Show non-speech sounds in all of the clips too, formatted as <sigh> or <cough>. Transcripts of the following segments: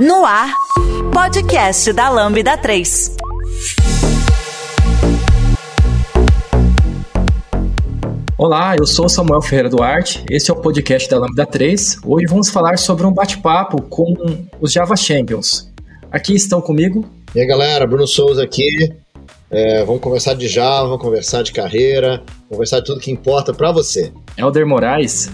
No ar, podcast da Lambda 3. Olá, eu sou Samuel Ferreira Duarte, esse é o podcast da Lambda 3. Hoje vamos falar sobre um bate-papo com os Java Champions. Aqui estão comigo. E aí galera, Bruno Souza aqui. É, vamos conversar de Java, conversar de carreira, conversar de tudo que importa para você. Helder Moraes.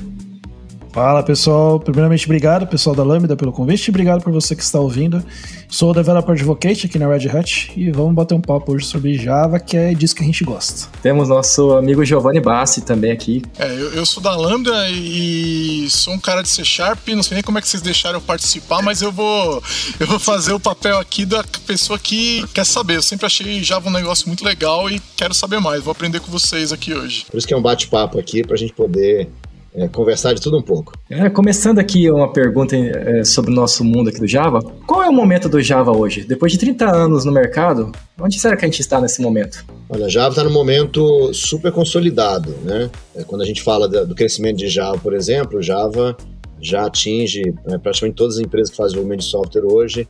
Fala pessoal, primeiramente obrigado pessoal da Lambda pelo convite, obrigado por você que está ouvindo. Sou o Developer Advocate aqui na Red Hat e vamos bater um papo hoje sobre Java, que é disso que a gente gosta. Temos nosso amigo Giovanni Bassi também aqui. É, eu, eu, sou da Lambda e sou um cara de C Sharp, não sei nem como é que vocês deixaram eu participar, mas eu vou, eu vou fazer o papel aqui da pessoa que quer saber. Eu sempre achei Java um negócio muito legal e quero saber mais, vou aprender com vocês aqui hoje. Por isso que é um bate-papo aqui, para a gente poder é, conversar de tudo um pouco. É, começando aqui uma pergunta é, sobre o nosso mundo aqui do Java. Qual é o momento do Java hoje? Depois de 30 anos no mercado, onde será que a gente está nesse momento? Olha, Java está no momento super consolidado, né? É, quando a gente fala do crescimento de Java, por exemplo, Java já atinge né, praticamente todas as empresas que fazem desenvolvimento de software hoje,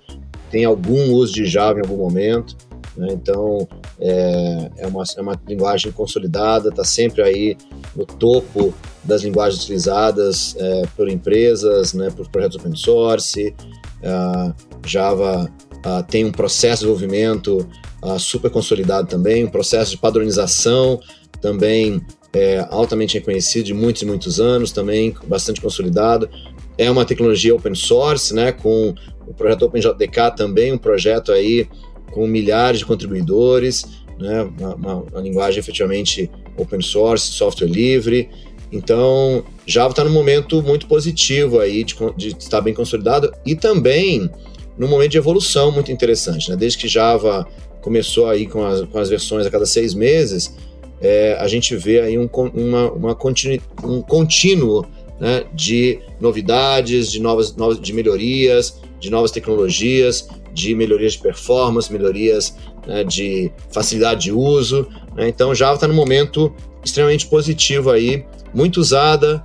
tem algum uso de Java em algum momento. Né? Então, é, é, uma, é uma linguagem consolidada, está sempre aí no topo das linguagens utilizadas é, por empresas, né, por projetos open source. Java tem um processo de desenvolvimento super consolidado também, um processo de padronização também é, altamente reconhecido de muitos e muitos anos, também bastante consolidado. É uma tecnologia open source, né, com o projeto OpenJDK também, um projeto aí com milhares de contribuidores, né, uma, uma, uma linguagem efetivamente open source, software livre. Então, Java está num momento muito positivo aí de, de, estar bem consolidado e também num momento de evolução muito interessante. Né? Desde que Java começou aí com as, com as versões a cada seis meses, é, a gente vê aí um, uma, uma um contínuo né, de novidades, de novas, novas de melhorias, de novas tecnologias, de melhorias de performance, melhorias né, de facilidade de uso. Né? Então, Java está num momento extremamente positivo aí, muito usada,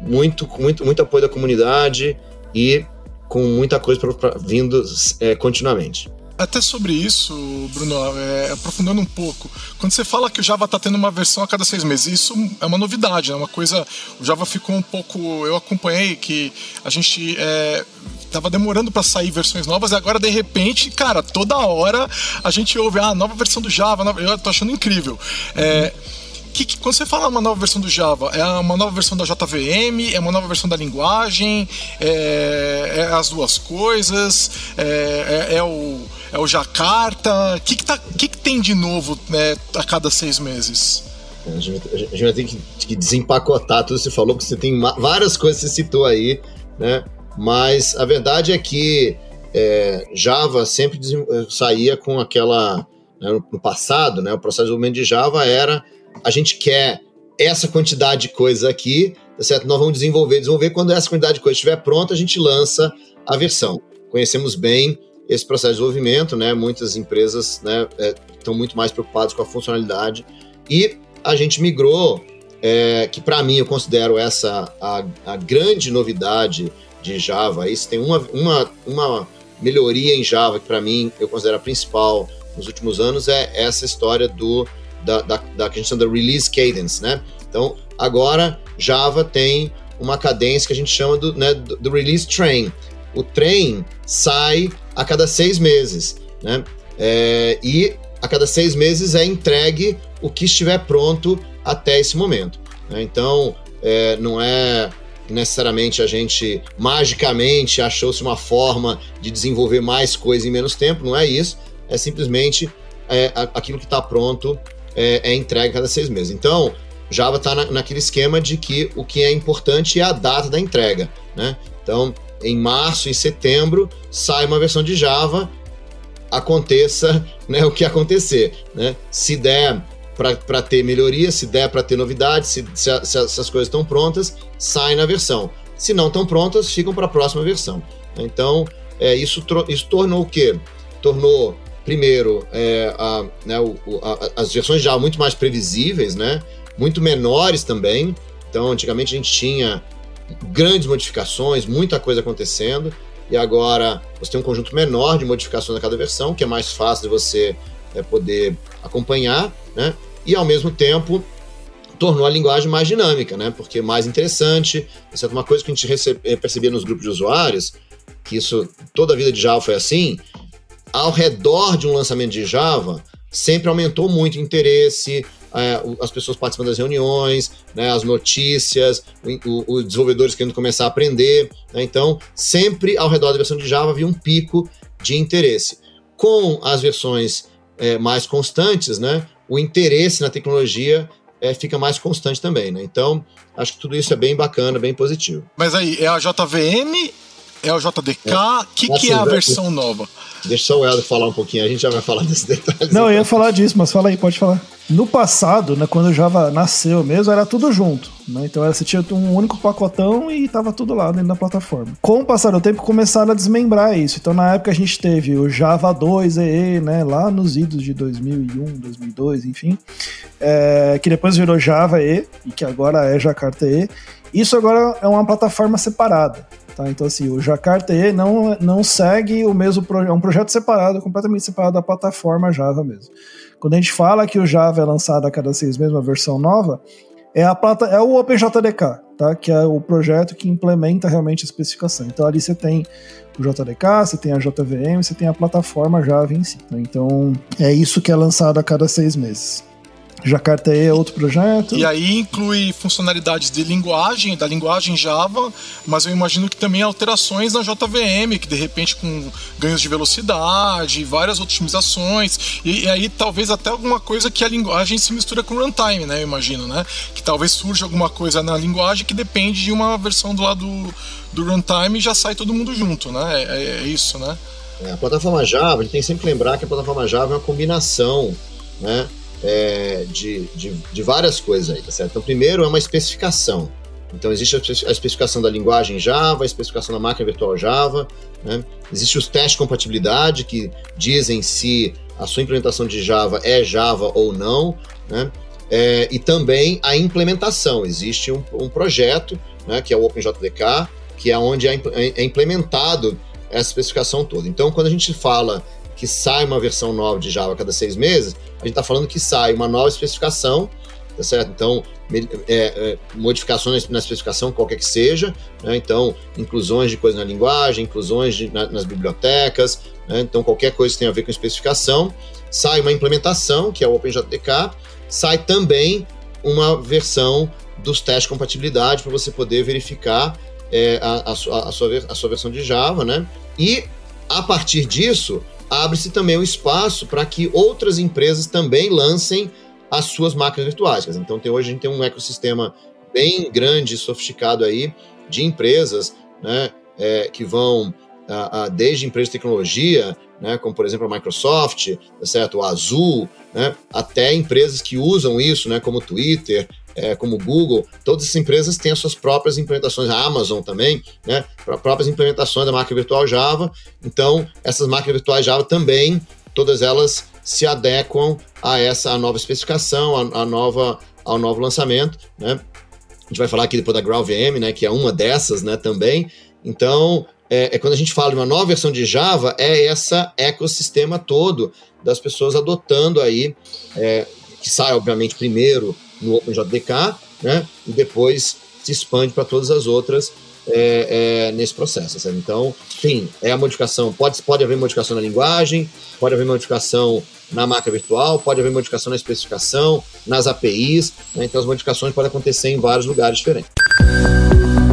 muito, muito, muito apoio da comunidade e com muita coisa pra, pra vindo é, continuamente. Até sobre isso, Bruno, é, aprofundando um pouco, quando você fala que o Java está tendo uma versão a cada seis meses, isso é uma novidade, é né? uma coisa. O Java ficou um pouco. Eu acompanhei que a gente é, tava demorando para sair versões novas e agora de repente, cara, toda hora a gente ouve a ah, nova versão do Java, nova... eu tô achando incrível. É, que, que, quando você fala uma nova versão do Java, é uma nova versão da JVM, é uma nova versão da linguagem, é, é as duas coisas, é, é, é o, é o Jakarta. O que, que, tá, que, que tem de novo né, a cada seis meses? A gente, a gente vai ter que, que desempacotar tudo que você falou, porque você tem várias coisas que você citou aí, né? Mas a verdade é que é, Java sempre saía com aquela. Né, no passado, né, o processo de desenvolvimento de Java era a gente quer essa quantidade de coisa aqui, tá certo? Nós vamos desenvolver, desenvolver. Quando essa quantidade de coisa estiver pronta, a gente lança a versão. Conhecemos bem esse processo de desenvolvimento, né? Muitas empresas né, é, estão muito mais preocupadas com a funcionalidade e a gente migrou, é, que para mim eu considero essa a, a grande novidade de Java. Isso tem uma, uma, uma melhoria em Java que para mim eu considero a principal nos últimos anos é essa história do da, da, da que a gente chama de release cadence, né? Então agora Java tem uma cadência que a gente chama do, né, do, do release train. O trem sai a cada seis meses, né? É, e a cada seis meses é entregue o que estiver pronto até esse momento. Né? Então, é, não é necessariamente a gente magicamente achou-se uma forma de desenvolver mais coisa em menos tempo, não é isso. É simplesmente é, aquilo que está pronto é, é, entregue cada seis meses. Então, Java está na, naquele esquema de que o que é importante é a data da entrega. Né? Então, em março e setembro sai uma versão de Java, aconteça <laughs> né, o que acontecer. Né? Se der para ter melhoria, se der para ter novidades, se, se, se, as coisas estão prontas, sai na versão. Se não estão prontas, ficam para a próxima versão. Então, é, isso, isso tornou o quê? Tornou, primeiro, é, a, né, o, a, as versões já muito mais previsíveis, né? muito menores também. Então, antigamente a gente tinha grandes modificações, muita coisa acontecendo. e agora você tem um conjunto menor de modificações a cada versão, que é mais fácil de você é, poder acompanhar, né? E ao mesmo tempo tornou a linguagem mais dinâmica, né? Porque mais interessante. Isso é uma coisa que a gente recebe, eh, percebia nos grupos de usuários, que isso toda a vida de Java foi assim. Ao redor de um lançamento de Java, sempre aumentou muito o interesse, é, as pessoas participando das reuniões, né, as notícias, os desenvolvedores querendo começar a aprender. Né, então, sempre ao redor da versão de Java havia um pico de interesse. Com as versões é, mais constantes, né, o interesse na tecnologia é, fica mais constante também. Né? Então, acho que tudo isso é bem bacana, bem positivo. Mas aí, é a JVM é o JDK? O é. que, que é a versão nova? Deixa só o Helder falar um pouquinho, a gente já vai falar <laughs> desses detalhes. Não, eu ia falar disso, mas fala aí, pode falar. No passado, né, quando o Java nasceu mesmo, era tudo junto. Né? Então você tinha um único pacotão e estava tudo lá dentro da plataforma. Com o passar do tempo, começaram a desmembrar isso. Então na época a gente teve o Java 2 EE, né, lá nos idos de 2001, 2002, enfim, é, que depois virou Java E e que agora é Jakarta E. Isso agora é uma plataforma separada. Tá? Então, assim, o Jakarta não, não segue o mesmo projeto, é um projeto separado, completamente separado da plataforma Java mesmo. Quando a gente fala que o Java é lançado a cada seis meses uma versão nova, é, a plata, é o OpenJDK, tá? que é o projeto que implementa realmente a especificação. Então, ali você tem o JDK, você tem a JVM, você tem a plataforma Java em si. Tá? Então, é isso que é lançado a cada seis meses. Jakarta é outro projeto. E aí inclui funcionalidades de linguagem, da linguagem Java, mas eu imagino que também alterações na JVM, que de repente com ganhos de velocidade, várias otimizações, e, e aí talvez até alguma coisa que a linguagem se mistura com runtime, né? Eu imagino, né? Que talvez surja alguma coisa na linguagem que depende de uma versão do lado do, do runtime e já sai todo mundo junto, né? É, é, é isso, né? É, a plataforma Java, a gente tem que sempre lembrar que a plataforma Java é uma combinação, né? É, de, de, de, várias coisas aí, tá certo? Então, primeiro é uma especificação. Então, existe a especificação da linguagem Java, a especificação da máquina virtual Java, né? existe os testes de compatibilidade que dizem se a sua implementação de Java é Java ou não, né? É, e também a implementação. Existe um, um projeto, né, que é o OpenJDK, que é onde é, é implementado essa especificação toda. Então, quando a gente fala que sai uma versão nova de Java a cada seis meses, a gente está falando que sai uma nova especificação, tá certo? Então, é, é, modificações na especificação, qualquer que seja, né? então, inclusões de coisas na linguagem, inclusões de, na, nas bibliotecas, né? então, qualquer coisa que tenha a ver com especificação, sai uma implementação, que é o OpenJDK, sai também uma versão dos testes de compatibilidade para você poder verificar é, a, a, a, sua, a sua versão de Java, né? E a partir disso, abre-se também o um espaço para que outras empresas também lancem as suas máquinas virtuais. Então, tem, hoje a gente tem um ecossistema bem grande, sofisticado aí, de empresas né, é, que vão a, a, desde empresas de tecnologia, né, como por exemplo a Microsoft, tá certo? o Azul, né, até empresas que usam isso, né, como Twitter, é, como Google, todas essas empresas têm as suas próprias implementações, a Amazon também, né, próprias implementações da máquina virtual Java. Então, essas máquinas virtuais Java também, todas elas se adequam a essa a nova especificação, a, a nova, ao novo lançamento, né? A gente vai falar aqui depois da GraalVM, né, que é uma dessas, né, também. Então, é, é, quando a gente fala de uma nova versão de Java, é esse ecossistema todo das pessoas adotando aí, é, que sai, obviamente, primeiro no OpenJDK, né? E depois se expande para todas as outras é, é, nesse processo. Sabe? Então, sim, é a modificação. Pode, pode haver modificação na linguagem, pode haver modificação na máquina virtual, pode haver modificação na especificação, nas APIs. Né? Então, as modificações podem acontecer em vários lugares diferentes.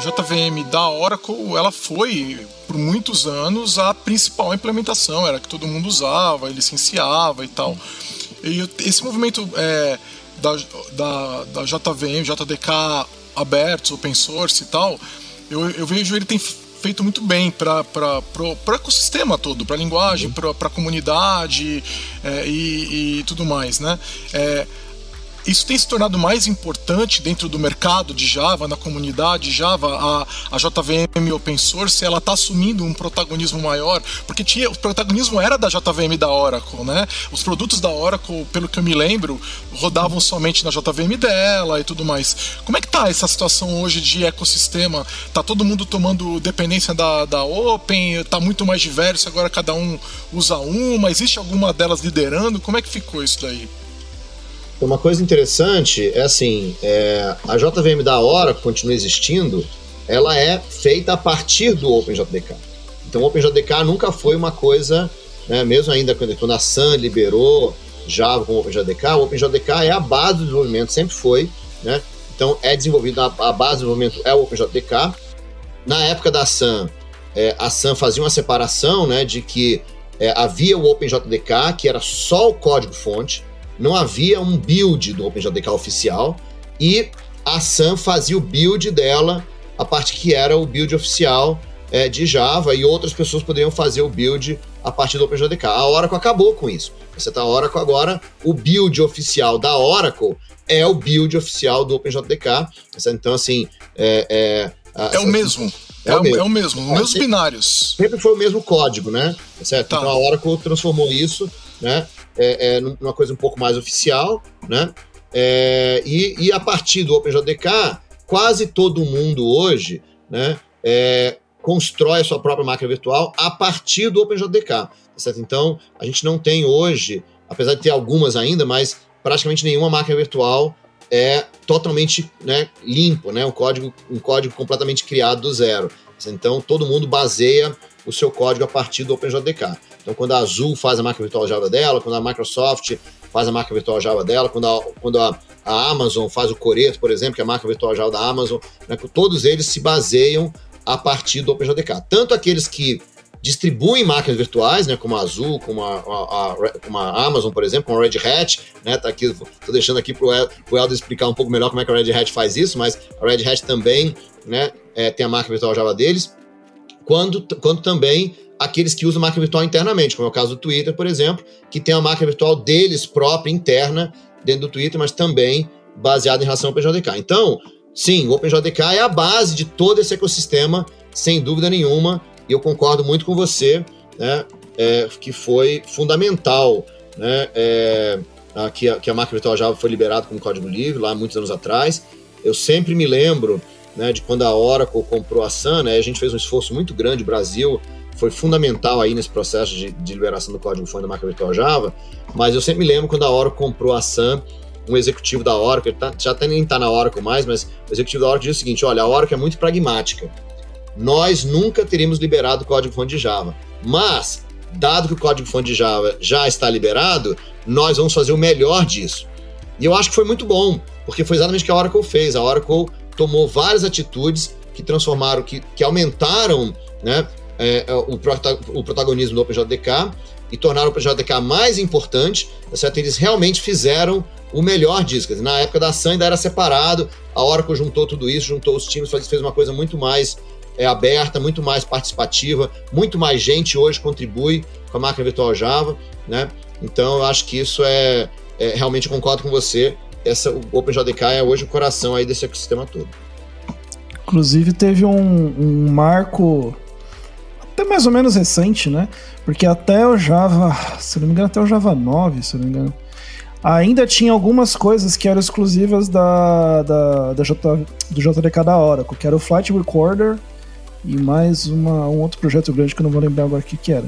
JVM da Oracle, ela foi por muitos anos a principal implementação, era que todo mundo usava, licenciava e tal. E esse movimento é, da, da, da JVM, JDK abertos, open source e tal, eu, eu vejo ele tem feito muito bem para o ecossistema todo, para a linguagem, uhum. para a comunidade é, e, e, tudo mais, né? É, isso tem se tornado mais importante dentro do mercado de Java, na comunidade Java, a, a JVM Open Source, ela está assumindo um protagonismo maior, porque tinha, o protagonismo era da JVM da Oracle, né? Os produtos da Oracle, pelo que eu me lembro, rodavam somente na JVM dela e tudo mais. Como é que tá essa situação hoje de ecossistema? Tá todo mundo tomando dependência da, da Open, tá muito mais diverso, agora cada um usa uma, existe alguma delas liderando? Como é que ficou isso daí? Uma coisa interessante é assim, é, a JVM da Oracle continua existindo, ela é feita a partir do OpenJDK. Então o OpenJDK nunca foi uma coisa, né, mesmo ainda quando, quando a Sun liberou Java com o OpenJDK, o OpenJDK é a base do desenvolvimento, sempre foi, né? Então é desenvolvido, a, a base do desenvolvimento é o OpenJDK. Na época da Sun, é, a Sun fazia uma separação, né, de que é, havia o OpenJDK, que era só o código-fonte, não havia um build do OpenJDK oficial e a Sun fazia o build dela, a parte que era o build oficial é, de Java e outras pessoas poderiam fazer o build a partir do OpenJDK. A Oracle acabou com isso. Você está Oracle agora, o build oficial da Oracle é o build oficial do OpenJDK. Então, assim. É, é, é o mesmo. É, é, o mesmo, é o mesmo, os mesmos binários. Sempre foi o mesmo código, né? Certo? Tá. Então a Oracle transformou isso, né? É, é, numa coisa um pouco mais oficial, né? É, e, e, a partir do OpenJDK, quase todo mundo hoje, né? É, constrói a sua própria máquina virtual a partir do OpenJDK, tá certo? Então, a gente não tem hoje, apesar de ter algumas ainda, mas praticamente nenhuma máquina virtual é totalmente né, limpo, né? Um código, um código completamente criado do zero. Então, todo mundo baseia o seu código a partir do OpenJDK. Então, quando a Azul faz a marca virtual Java dela, quando a Microsoft faz a marca virtual Java dela, quando a, quando a, a Amazon faz o Coreto, por exemplo, que é a marca virtual Java da Amazon, né, todos eles se baseiam a partir do OpenJDK. Tanto aqueles que distribuem máquinas virtuais, né, como a Azul, como a, a, a, como a Amazon, por exemplo, como a Red Hat, né, tá aqui, tô deixando aqui pro, El, pro Elder explicar um pouco melhor como é que a Red Hat faz isso, mas a Red Hat também, né, é, tem a marca virtual Java deles, quando, quando também aqueles que usam máquina virtual internamente, como é o caso do Twitter, por exemplo, que tem a máquina virtual deles própria, interna, dentro do Twitter, mas também baseada em relação ao OpenJDK. Então, sim, o OpenJDK é a base de todo esse ecossistema, sem dúvida nenhuma, e eu concordo muito com você, né, é, que foi fundamental, né, é, a, que, a, que a máquina virtual Java foi liberada como código livre, lá muitos anos atrás. Eu sempre me lembro né, de quando a Oracle comprou a Sun, né, a gente fez um esforço muito grande, Brasil foi fundamental aí nesse processo de, de liberação do código-fonte da marca virtual Java, mas eu sempre me lembro quando a Oracle comprou a Sun, um executivo da Oracle, tá, já até nem está na Oracle mais, mas o executivo da Oracle disse o seguinte, olha, a Oracle é muito pragmática, nós nunca teríamos liberado o código-fonte de Java, mas, dado que o código-fonte de Java já está liberado, nós vamos fazer o melhor disso. E eu acho que foi muito bom, porque foi exatamente o que a Oracle fez. A Oracle tomou várias atitudes que transformaram, que, que aumentaram né, é, é, o, o, protagonismo do OpenJDK e tornaram o OpenJDK mais importante, tá certo? Eles realmente fizeram o melhor disso. Na época da Sun ainda era separado, a Oracle juntou tudo isso, juntou os times, fez uma coisa muito mais é, aberta, muito mais participativa, muito mais gente hoje contribui com a máquina virtual Java, né? Então eu acho que isso é, é realmente concordo com você. Essa, o OpenJDK é hoje o coração aí desse ecossistema todo. Inclusive teve um, um marco até mais ou menos recente, né? Porque até o Java, se não me engano, até o Java 9, se não me engano, ainda tinha algumas coisas que eram exclusivas da, da, da J, do JDK da Oracle, que era o Flight Recorder e mais uma, um outro projeto grande que eu não vou lembrar agora o que, que era.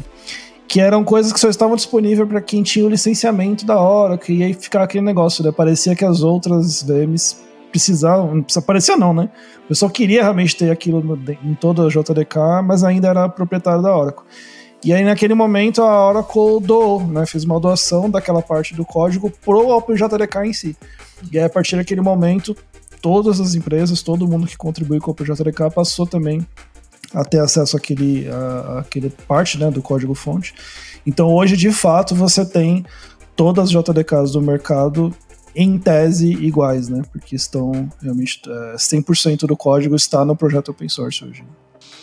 Que eram coisas que só estavam disponíveis para quem tinha o licenciamento da Oracle, e aí ficava aquele negócio, né? Parecia que as outras VMs precisavam, não precisa parecer não, né? O pessoal queria realmente ter aquilo no, em toda a JDK, mas ainda era proprietário da Oracle. E aí, naquele momento, a Oracle doou, né? Fez uma doação daquela parte do código pro OpenJDK em si. E aí, a partir daquele momento, todas as empresas, todo mundo que contribui com o OpenJDK passou também a ter acesso àquele, à, àquele parte né, do código-fonte. Então, hoje, de fato, você tem todas as JDKs do mercado em tese iguais, né? Porque estão realmente é, 100% do código está no projeto open source hoje.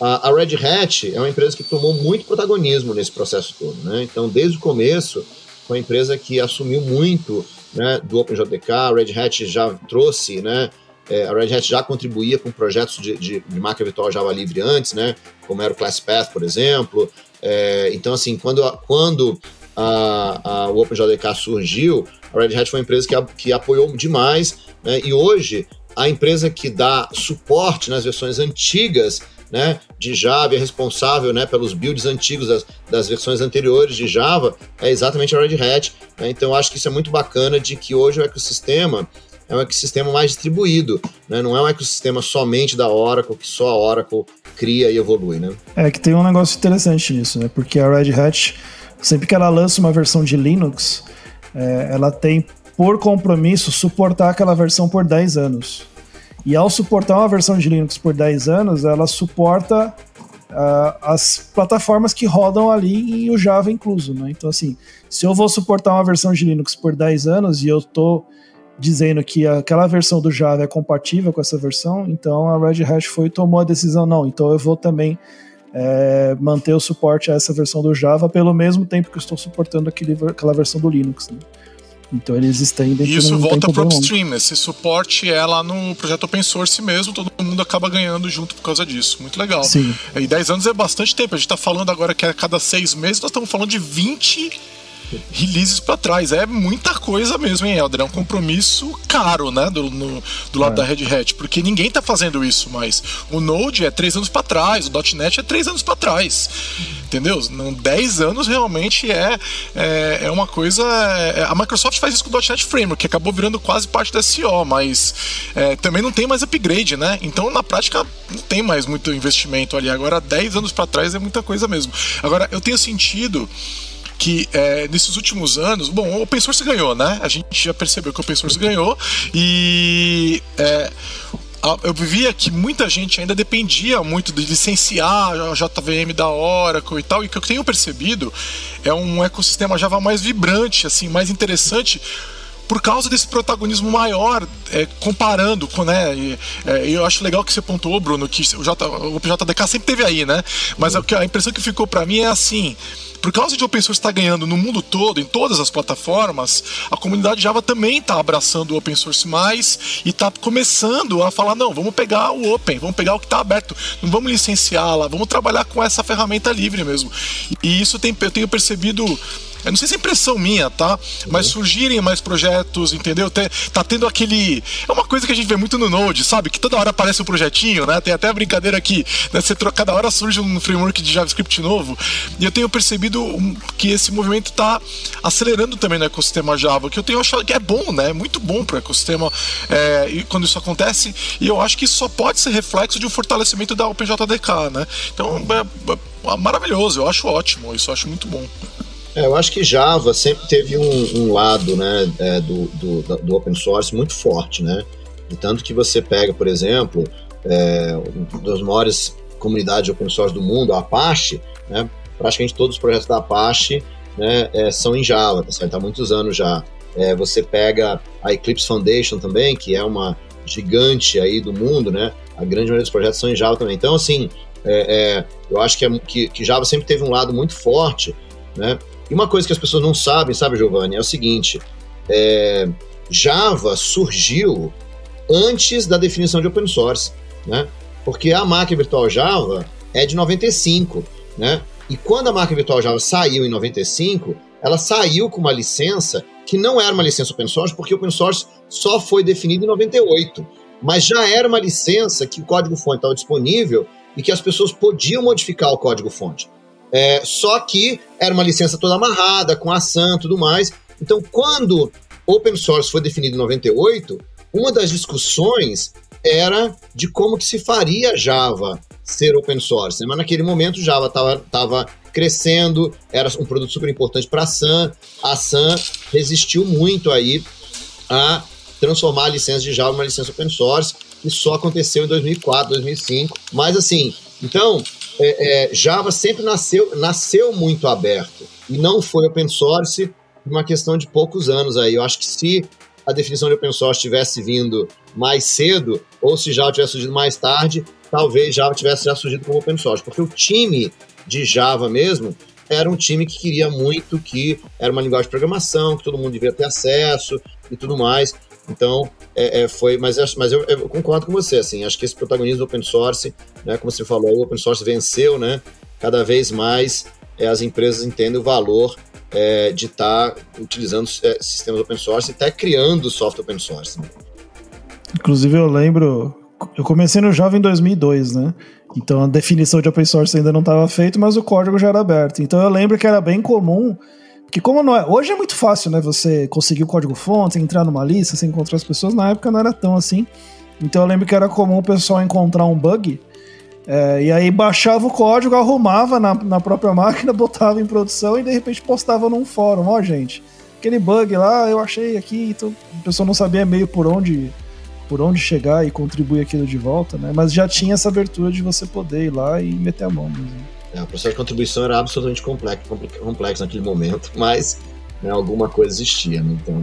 a, Red Hat é uma empresa que tomou muito protagonismo nesse processo todo. Né? Então, desde o começo, foi uma empresa que assumiu muito né, do OpenJDK. A Red Hat já trouxe, né, é, a Red Hat já contribuía com projetos de, de, de, máquina virtual Java livre antes, né, como era o ClassPath, por exemplo. É, então, assim, quando, quando a, a, o OpenJDK surgiu, a Red Hat foi uma empresa que, que apoiou demais, né, e hoje a empresa que dá suporte nas versões antigas né, de Java, é responsável né, pelos builds antigos das, das, versões anteriores de Java, é exatamente a Red Hat. Né, então, acho que isso é muito bacana de que hoje o ecossistema é um ecossistema mais distribuído, né, não é um ecossistema somente da Oracle, que só a Oracle cria e evolui. Né? É que tem um negócio interessante nisso, né, porque a Red Hat, sempre que ela lança uma versão de Linux, é, ela tem por compromisso suportar aquela versão por 10 anos. E ao suportar uma versão de Linux por 10 anos, ela suporta uh, as plataformas que rodam ali e o Java incluso. Né? Então, assim, se eu vou suportar uma versão de Linux por 10 anos e eu estou dizendo que aquela versão do Java é compatível com essa versão, então a Red Hat foi e tomou a decisão, não, então eu vou também é, manter o suporte a essa versão do Java pelo mesmo tempo que eu estou suportando aquele, aquela versão do Linux. Né? Então eles estendem. E isso volta para o upstream. Esse suporte é lá no projeto open source mesmo, todo mundo acaba ganhando junto por causa disso. Muito legal. Sim. E 10 anos é bastante tempo. A gente está falando agora que a cada seis meses nós estamos falando de 20 releases para trás. É muita coisa mesmo, hein, Helder? É um compromisso caro, né, do, no, do lado é. da Red Hat, porque ninguém tá fazendo isso mais. O Node é três anos para trás, o .NET é três anos para trás. Entendeu? Não, 10 anos realmente é, é, é uma coisa. É, a Microsoft faz isso com o .NET Framework, que acabou virando quase parte da SEO, mas é, também não tem mais upgrade, né? Então, na prática, não tem mais muito investimento ali. Agora, 10 anos para trás é muita coisa mesmo. Agora, eu tenho sentido que é, nesses últimos anos, bom, o open source ganhou, né? A gente já percebeu que o open source ganhou e é, eu vivia que muita gente ainda dependia muito de licenciar a JVM da Oracle e tal, e o que eu tenho percebido é um ecossistema Java mais vibrante, assim, mais interessante por causa desse protagonismo maior, é, comparando com, né? E, é, eu acho legal que você pontuou, Bruno, que o, J, o JDK sempre teve aí, né? Mas a, a impressão que ficou para mim é assim por causa de open source estar tá ganhando no mundo todo, em todas as plataformas, a comunidade Java também está abraçando o open source mais e está começando a falar: não, vamos pegar o open, vamos pegar o que está aberto, não vamos licenciá-la, vamos trabalhar com essa ferramenta livre mesmo. E isso tem, eu tenho percebido eu não sei se é impressão minha, tá? Mas uhum. surgirem mais projetos, entendeu? Tá tendo aquele. É uma coisa que a gente vê muito no Node, sabe? Que toda hora aparece um projetinho, né? Tem até a brincadeira aqui, né? Você troca, cada hora surge um framework de JavaScript novo. E eu tenho percebido que esse movimento tá acelerando também no ecossistema Java, que eu tenho achado que é bom, né? É muito bom pro ecossistema é, quando isso acontece. E eu acho que isso só pode ser reflexo de um fortalecimento da OpenJDK, né? Então, é, é maravilhoso, eu acho ótimo, isso eu acho muito bom. É, eu acho que Java sempre teve um, um lado né, é, do, do, do, open source muito forte, né? E tanto que você pega, por exemplo, é, uma das maiores comunidades de open source do mundo, a Apache, né? Praticamente todos os projetos da Apache né, é, são em Java, tá certo? Há muitos anos já. É, você pega a Eclipse Foundation também, que é uma gigante aí do mundo, né? A grande maioria dos projetos são em Java também. Então, assim, é, é, eu acho que, é, que, que Java sempre teve um lado muito forte, né? E uma coisa que as pessoas não sabem, sabe, Giovanni, é o seguinte: é, Java surgiu antes da definição de open source, né? Porque a máquina virtual Java é de 95, né? E quando a máquina virtual Java saiu em 95, ela saiu com uma licença que não era uma licença open source, porque open source só foi definido em 98. Mas já era uma licença que o código-fonte estava disponível e que as pessoas podiam modificar o código-fonte. É, só que era uma licença toda amarrada, com a SAM e tudo mais. Então, quando open source foi definido em 98, uma das discussões era de como que se faria Java ser open source. Mas naquele momento Java estava crescendo, era um produto super importante para a SAM. A SAM resistiu muito aí a transformar a licença de Java em uma licença open source. Isso só aconteceu em 2004, 2005. Mas assim, então é, é, Java sempre nasceu, nasceu muito aberto e não foi open source uma questão de poucos anos aí. Eu acho que se a definição de open source tivesse vindo mais cedo, ou se já tivesse surgido mais tarde, talvez Java tivesse já surgido como open source, porque o time de Java mesmo era um time que queria muito que era uma linguagem de programação, que todo mundo devia ter acesso e tudo mais. Então, é, é, foi, mas, mas eu, eu, concordo com você, assim, acho que esse protagonismo open source, né, como você falou, o open source venceu, né, cada vez mais é, as empresas entendem o valor é, de estar tá utilizando é, sistemas open source e até criando software open source. Né? Inclusive, eu lembro, eu comecei no Java em 2002, né, então a definição de open source ainda não estava feita, mas o código já era aberto. Então eu lembro que era bem comum que como não é, hoje é muito fácil, né? Você conseguir o código fonte, entrar numa lista, você encontrar as pessoas. Na época não era tão assim. Então eu lembro que era comum o pessoal encontrar um bug é, e aí baixava o código, arrumava na, na própria <laughs> máquina, botava em produção e de repente postava num fórum. Ó, gente, aquele bug lá eu achei aqui, então o pessoal não sabia meio por onde por onde chegar e contribuir aquilo de volta, né? Mas já tinha essa abertura de você poder ir lá e meter a mão mesmo. É, o processo de contribuição era absolutamente complexo, complexo naquele momento, mas né, alguma coisa existia, né? Então.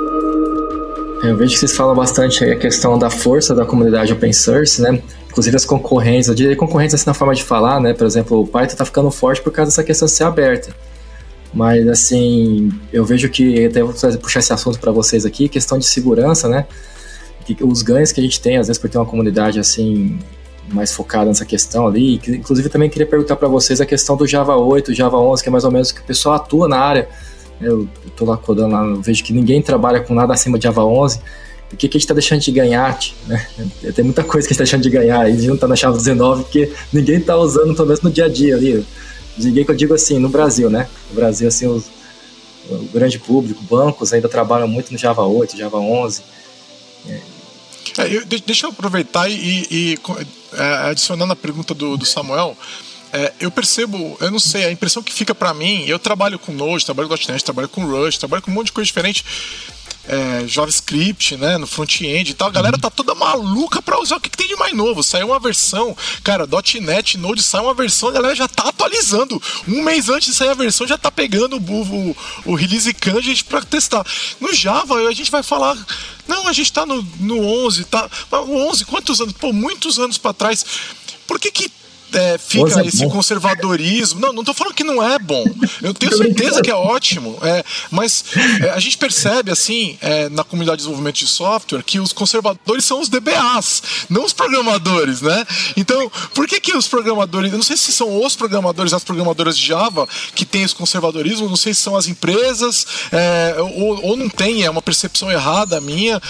Eu vejo que vocês falam bastante aí a questão da força da comunidade open source, né? Inclusive as concorrentes, eu diria concorrentes assim na forma de falar, né? Por exemplo, o Python está ficando forte por causa dessa questão de ser aberta. Mas, assim, eu vejo que, até vou puxar esse assunto para vocês aqui, questão de segurança, né? Que, os ganhos que a gente tem, às vezes, por ter uma comunidade, assim, mais focada nessa questão ali. Inclusive, também queria perguntar para vocês a questão do Java 8, Java 11, que é mais ou menos que o pessoal atua na área. Eu estou lá codando lá, vejo que ninguém trabalha com nada acima de Java 11. O que, que a gente está deixando de ganhar? Né? Tem muita coisa que a gente está deixando de ganhar. A gente não está na Java 19 porque ninguém está usando, pelo menos no dia a dia ali. Ninguém que eu digo assim, no Brasil, né? No Brasil, assim, os, o grande público, bancos ainda trabalham muito no Java 8, Java 11. É, eu, deixa eu aproveitar e, e é, adicionando a pergunta do, do Samuel. É, eu percebo, eu não sei, a impressão que fica para mim, eu trabalho com Node, trabalho com .NET, trabalho com Rush, trabalho com um monte de coisa diferente é, JavaScript, né, no front-end e tal, a galera tá toda maluca pra usar. O que, que, tem de mais novo? Saiu uma versão, cara, .NET, Node, sai uma versão, a galera já tá atualizando. Um mês antes de sair a versão, já tá pegando o, o, o release candidate pra testar. No Java, a gente vai falar, não, a gente tá no, no 11, tá, o 11, quantos anos? Pô, muitos anos para trás. Por que que é, fica é esse conservadorismo. Não, não tô falando que não é bom. Eu tenho certeza que é ótimo. É, mas é, a gente percebe, assim, é, na comunidade de desenvolvimento de software, que os conservadores são os DBAs, não os programadores, né? Então, por que que os programadores... Eu não sei se são os programadores, as programadoras de Java que têm esse conservadorismo, não sei se são as empresas, é, ou, ou, não tem, é uma percepção errada minha.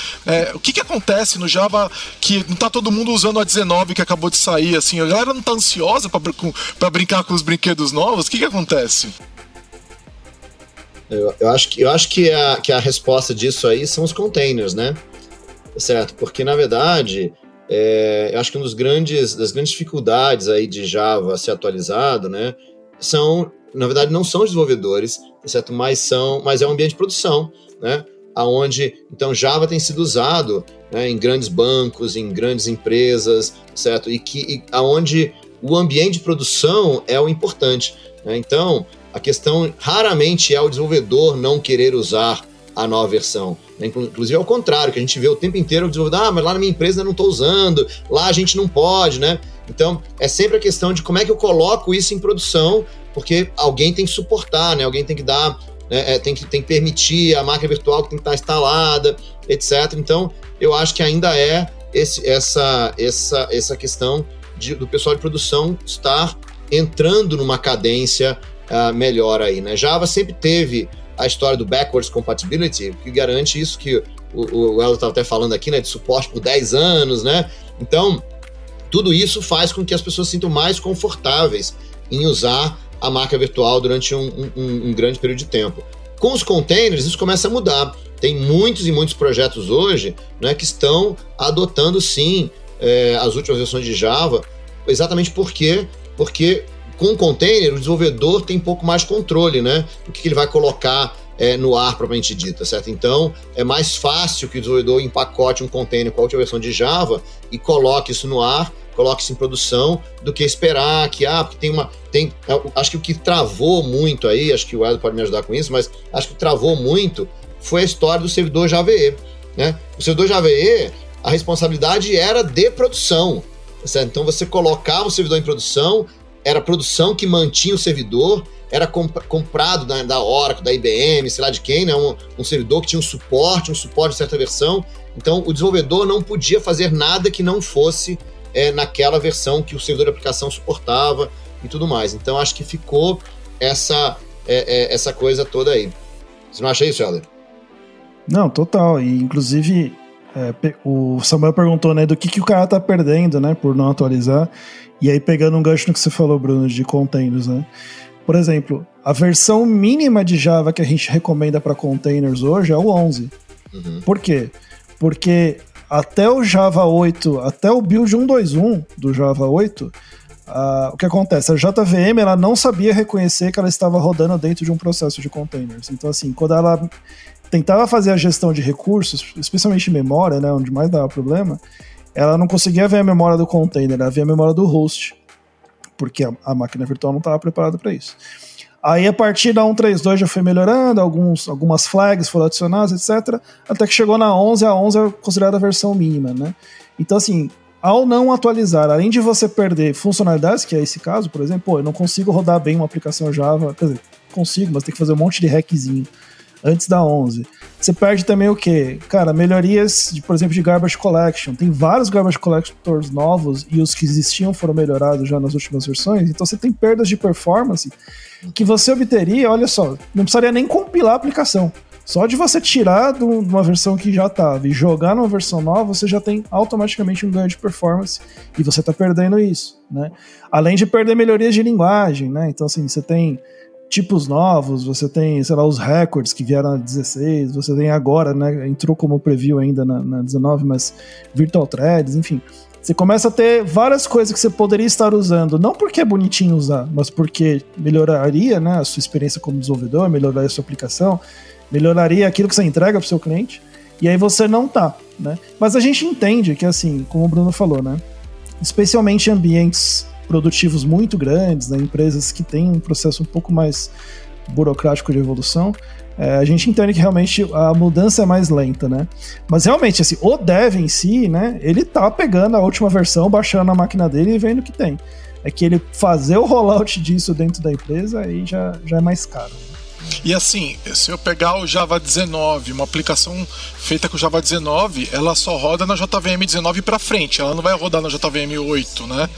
O que que acontece no Java que não tá todo mundo usando a 19 que acabou de sair, assim, a galera não tá ansiosa para brincar com os brinquedos novos? O que, que acontece? Eu, eu, acho, que, eu acho que, a, que a resposta disso aí são os containers, né? Certo? Porque, na verdade, é, eu acho que uma grandes, das grandes dificuldades aí de Java ser atualizado, né? São, na verdade, não são os desenvolvedores, certo? Mas, são, mas é um ambiente de produção, né? aonde então Java tem sido usado né, em grandes bancos, em grandes empresas, certo? E que e aonde o ambiente de produção é o importante. Né? Então, a questão raramente é o desenvolvedor não querer usar a nova versão. Né? Inclusive, ao contrário, que a gente vê o tempo inteiro o desenvolvedor, ah, mas lá na minha empresa eu não estou usando, lá a gente não pode, né? Então, é sempre a questão de como é que eu coloco isso em produção, porque alguém tem que suportar, né? Alguém tem que dar, né? é, tem, que, tem que permitir a máquina virtual que tem que estar instalada, etc. Então, eu acho que ainda é esse, essa, essa, essa questão de, do pessoal de produção estar entrando numa cadência uh, melhor aí, né? Java sempre teve a história do backwards compatibility, que garante isso que o, o Elo estava até falando aqui, né, de suporte por 10 anos, né? Então, tudo isso faz com que as pessoas se sintam mais confortáveis em usar a marca virtual durante um, um, um grande período de tempo. Com os containers, isso começa a mudar. Tem muitos e muitos projetos hoje né, que estão adotando sim é, as últimas versões de Java, exatamente porque, porque com o container, o desenvolvedor tem um pouco mais controle, né? O que, ele vai colocar é, no ar propriamente dito, certo? Então, é mais fácil que o desenvolvedor empacote um container com a última versão de Java e coloque isso no ar, coloque isso em produção, do que esperar que, ah, porque tem uma. Tem, é, acho que o que travou muito aí, acho que o Ed pode me ajudar com isso, mas acho que travou muito foi a história do servidor JVE. Né? O servidor JVE, a responsabilidade era de produção. Certo? Então você colocava o servidor em produção, era a produção que mantinha o servidor, era comp comprado da, da Oracle, da IBM, sei lá de quem, né? Um, um, servidor que tinha um suporte, um suporte de certa versão. Então o desenvolvedor não podia fazer nada que não fosse é, naquela versão que o servidor de aplicação suportava e tudo mais. Então acho que ficou essa, é, é, essa coisa toda aí. Você não acha isso, Helder? Não, total. E inclusive é, o Samuel perguntou, né, do que, que o cara tá perdendo, né, por não atualizar. E aí, pegando um gancho no que você falou, Bruno, de containers, né? Por exemplo, a versão mínima de Java que a gente recomenda para containers hoje é o 11. Uhum. Por quê? Porque até o Java 8, até o build 121 do Java 8, uh, o que acontece? A JVM ela não sabia reconhecer que ela estava rodando dentro de um processo de containers. Então, assim, quando ela tentava fazer a gestão de recursos, especialmente memória, né, onde mais dava problema, ela não conseguia ver a memória do container, ela via a memória do host, porque a, a máquina virtual não estava preparada para isso. Aí a partir da 1.3.2 já foi melhorando, alguns, algumas flags foram adicionadas, etc. Até que chegou na 11, a 11 é considerada a versão mínima, né? Então assim, ao não atualizar, além de você perder funcionalidades, que é esse caso, por exemplo, pô, eu não consigo rodar bem uma aplicação Java, quer dizer, consigo, mas tem que fazer um monte de hackzinho antes da 11. Você perde também o quê? Cara, melhorias, de, por exemplo, de Garbage Collection. Tem vários Garbage Collectors novos e os que existiam foram melhorados já nas últimas versões. Então você tem perdas de performance que você obteria, olha só, não precisaria nem compilar a aplicação. Só de você tirar de uma versão que já estava e jogar numa versão nova, você já tem automaticamente um ganho de performance e você está perdendo isso, né? Além de perder melhorias de linguagem, né? Então, assim, você tem tipos novos, você tem, sei lá, os records que vieram na 16, você tem agora, né, entrou como preview ainda na, na 19, mas Virtual Threads, enfim. Você começa a ter várias coisas que você poderia estar usando, não porque é bonitinho usar, mas porque melhoraria né, a sua experiência como desenvolvedor, melhoraria a sua aplicação, melhoraria aquilo que você entrega para o seu cliente, e aí você não tá, né? Mas a gente entende que, assim, como o Bruno falou, né? Especialmente ambientes produtivos muito grandes, né, empresas que têm um processo um pouco mais burocrático de evolução, é, a gente entende que realmente a mudança é mais lenta, né? Mas realmente, assim, o dev em si, né, ele tá pegando a última versão, baixando na máquina dele e vendo o que tem. É que ele fazer o rollout disso dentro da empresa aí já, já é mais caro. E assim, se eu pegar o Java 19, uma aplicação feita com Java 19, ela só roda na JVM 19 para frente, ela não vai rodar na JVM 8, né?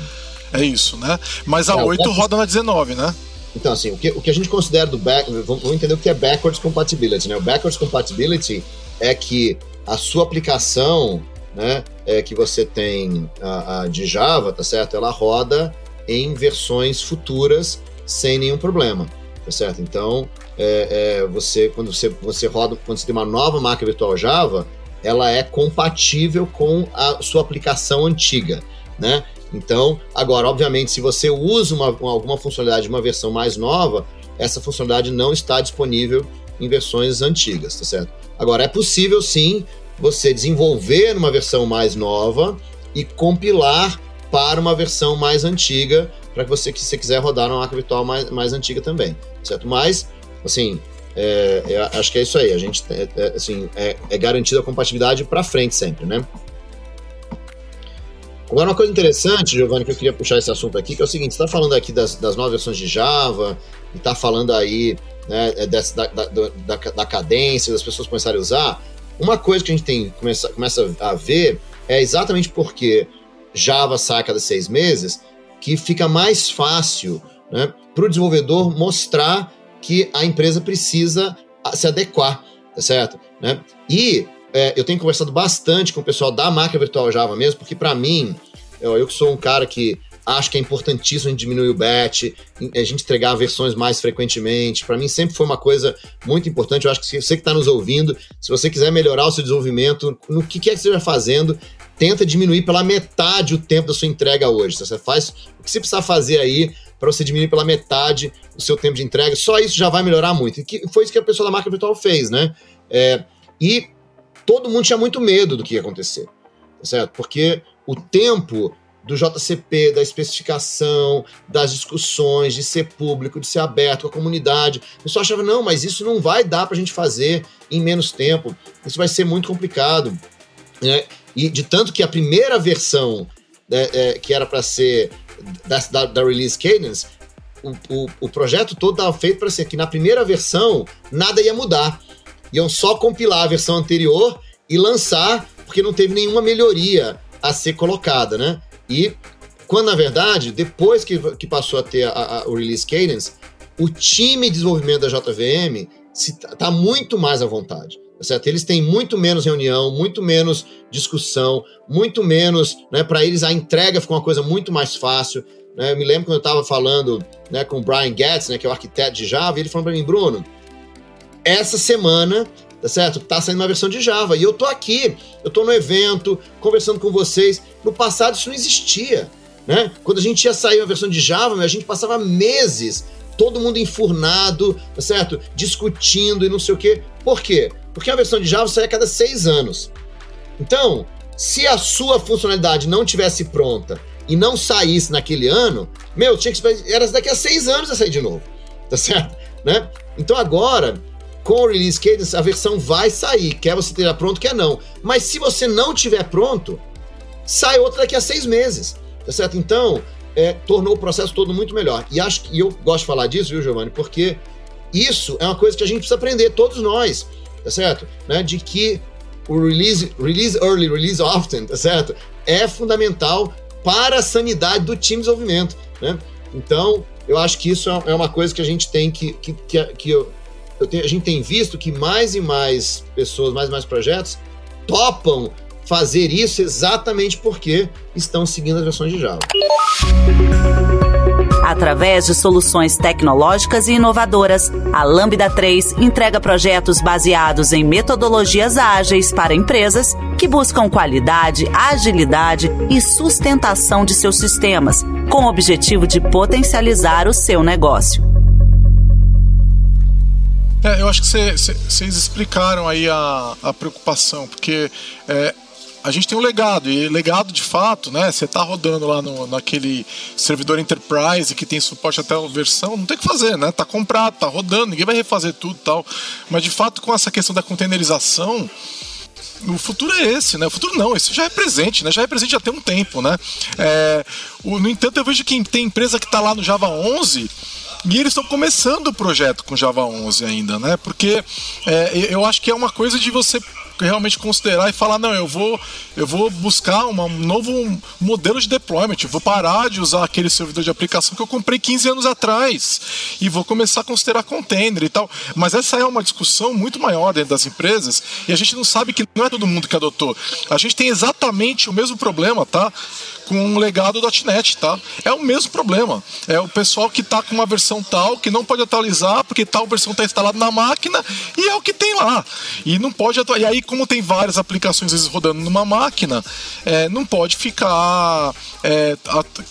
É isso, né? Mas a é, 8 roda na 19, né? Então, assim, o que, o que a gente considera do back. Vamos entender o que é backwards compatibility, né? O backwards compatibility é que a sua aplicação, né, é, que você tem a, a, de Java, tá certo? Ela roda em versões futuras sem nenhum problema, tá certo? Então, é, é, você quando você, você roda, quando você tem uma nova máquina virtual Java, ela é compatível com a sua aplicação antiga, né? Então, agora, obviamente, se você usa uma, alguma funcionalidade de uma versão mais nova, essa funcionalidade não está disponível em versões antigas, tá certo? Agora, é possível sim você desenvolver numa versão mais nova e compilar para uma versão mais antiga, para que você, se você quiser rodar numa máquina virtual mais, mais antiga também, certo? Mas, assim, é, é, acho que é isso aí. A gente, é, é assim, é, é garantida a compatibilidade para frente sempre, né? Agora, uma coisa interessante, Giovanni, que eu queria puxar esse assunto aqui, que é o seguinte: você está falando aqui das, das novas versões de Java, e está falando aí né, é dessa, da, da, da, da, cadência, das pessoas começarem a usar. Uma coisa que a gente tem começa, começa a ver é exatamente porque Java sai a cada seis meses, que fica mais fácil né, para o desenvolvedor mostrar que a empresa precisa se adequar, tá certo? Né? E é, eu tenho conversado bastante com o pessoal da marca virtual Java mesmo, porque para mim, eu, eu que sou um cara que acho que é importantíssimo a gente diminuir o batch, a gente entregar versões mais frequentemente. Para mim sempre foi uma coisa muito importante. Eu acho que se você que está nos ouvindo, se você quiser melhorar o seu desenvolvimento, no que quer que você esteja fazendo, tenta diminuir pela metade o tempo da sua entrega hoje. Você faz o que você precisa fazer aí para você diminuir pela metade o seu tempo de entrega. Só isso já vai melhorar muito. E foi isso que a pessoa da marca virtual fez, né? É, e todo mundo tinha muito medo do que ia acontecer, tá certo? Porque o tempo do JCP, da especificação, das discussões, de ser público, de ser aberto com a comunidade. O pessoal achava, não, mas isso não vai dar para a gente fazer em menos tempo, isso vai ser muito complicado. Né? E de tanto que a primeira versão né, é, que era para ser da, da, da, Release Cadence, o, o, o projeto todo estava feito para ser que na primeira versão nada ia mudar. Iam só compilar a versão anterior e lançar, porque não teve nenhuma melhoria a ser colocada, né? E quando na verdade, depois que, que passou a ter a, a, o Release Cadence, o time de desenvolvimento da JVM está muito mais à vontade. Tá certo? Eles têm muito menos reunião, muito menos discussão, muito menos, né, para eles a entrega ficou uma coisa muito mais fácil. Né? Eu me lembro quando eu estava falando né, com o Brian Getz, né, que é o arquiteto de Java, e ele falou para mim, Bruno, essa semana, tá certo? Tá saindo uma versão de Java e eu tô aqui, eu tô no evento, conversando com vocês. No passado isso não existia, né? Quando a gente ia sair uma versão de Java, a gente passava meses todo mundo enfurnado, tá certo? Discutindo e não sei o quê. Por quê? Porque a versão de Java sai a cada seis anos. Então, se a sua funcionalidade não tivesse pronta e não saísse naquele ano, meu, tinha que era daqui a seis anos a sair de novo, tá certo? Né? Então agora, com o release cadence, a versão vai sair, quer você esteja pronto, quer não. Mas se você não tiver pronto, sai outra daqui a seis meses, tá certo? Então, é, tornou o processo todo muito melhor. E acho e eu gosto de falar disso, viu, Giovanni? Porque isso é uma coisa que a gente precisa aprender, todos nós, tá certo? Né? De que o release, release early, release often, tá certo? É fundamental para a sanidade do time de desenvolvimento, né? Então, eu acho que isso é, é uma coisa que a gente tem que, que, que, que eu tenho, a gente tem visto que mais e mais pessoas, mais e mais projetos topam fazer isso exatamente porque estão seguindo as versões de Java. Através de soluções tecnológicas e inovadoras, a Lambda 3 entrega projetos baseados em metodologias ágeis para empresas que buscam qualidade, agilidade e sustentação de seus sistemas, com o objetivo de potencializar o seu negócio. É, eu acho que vocês explicaram aí a, a preocupação, porque é, a gente tem um legado, e legado de fato, né? Você tá rodando lá no, naquele servidor enterprise que tem suporte até a versão, não tem o que fazer, né? Tá comprado, tá rodando, ninguém vai refazer tudo tal. Mas de fato, com essa questão da containerização, o futuro é esse, né? O futuro não, isso já é presente, né? Já é presente já tem um tempo, né? É, o, no entanto, eu vejo que tem empresa que está lá no Java 11 e eles estão começando o projeto com Java 11 ainda, né? Porque é, eu acho que é uma coisa de você realmente considerar e falar não eu vou eu vou buscar uma, um novo modelo de deployment vou parar de usar aquele servidor de aplicação que eu comprei 15 anos atrás e vou começar a considerar container e tal. Mas essa é uma discussão muito maior dentro das empresas e a gente não sabe que não é todo mundo que adotou. A gente tem exatamente o mesmo problema tá com o legado .NET, tá? É o mesmo problema. É o pessoal que está com uma versão tal que não pode atualizar porque tal versão está instalada na máquina e é o que tem lá. E não pode. E aí, como tem várias aplicações vezes, rodando numa máquina, é, não pode ficar. É,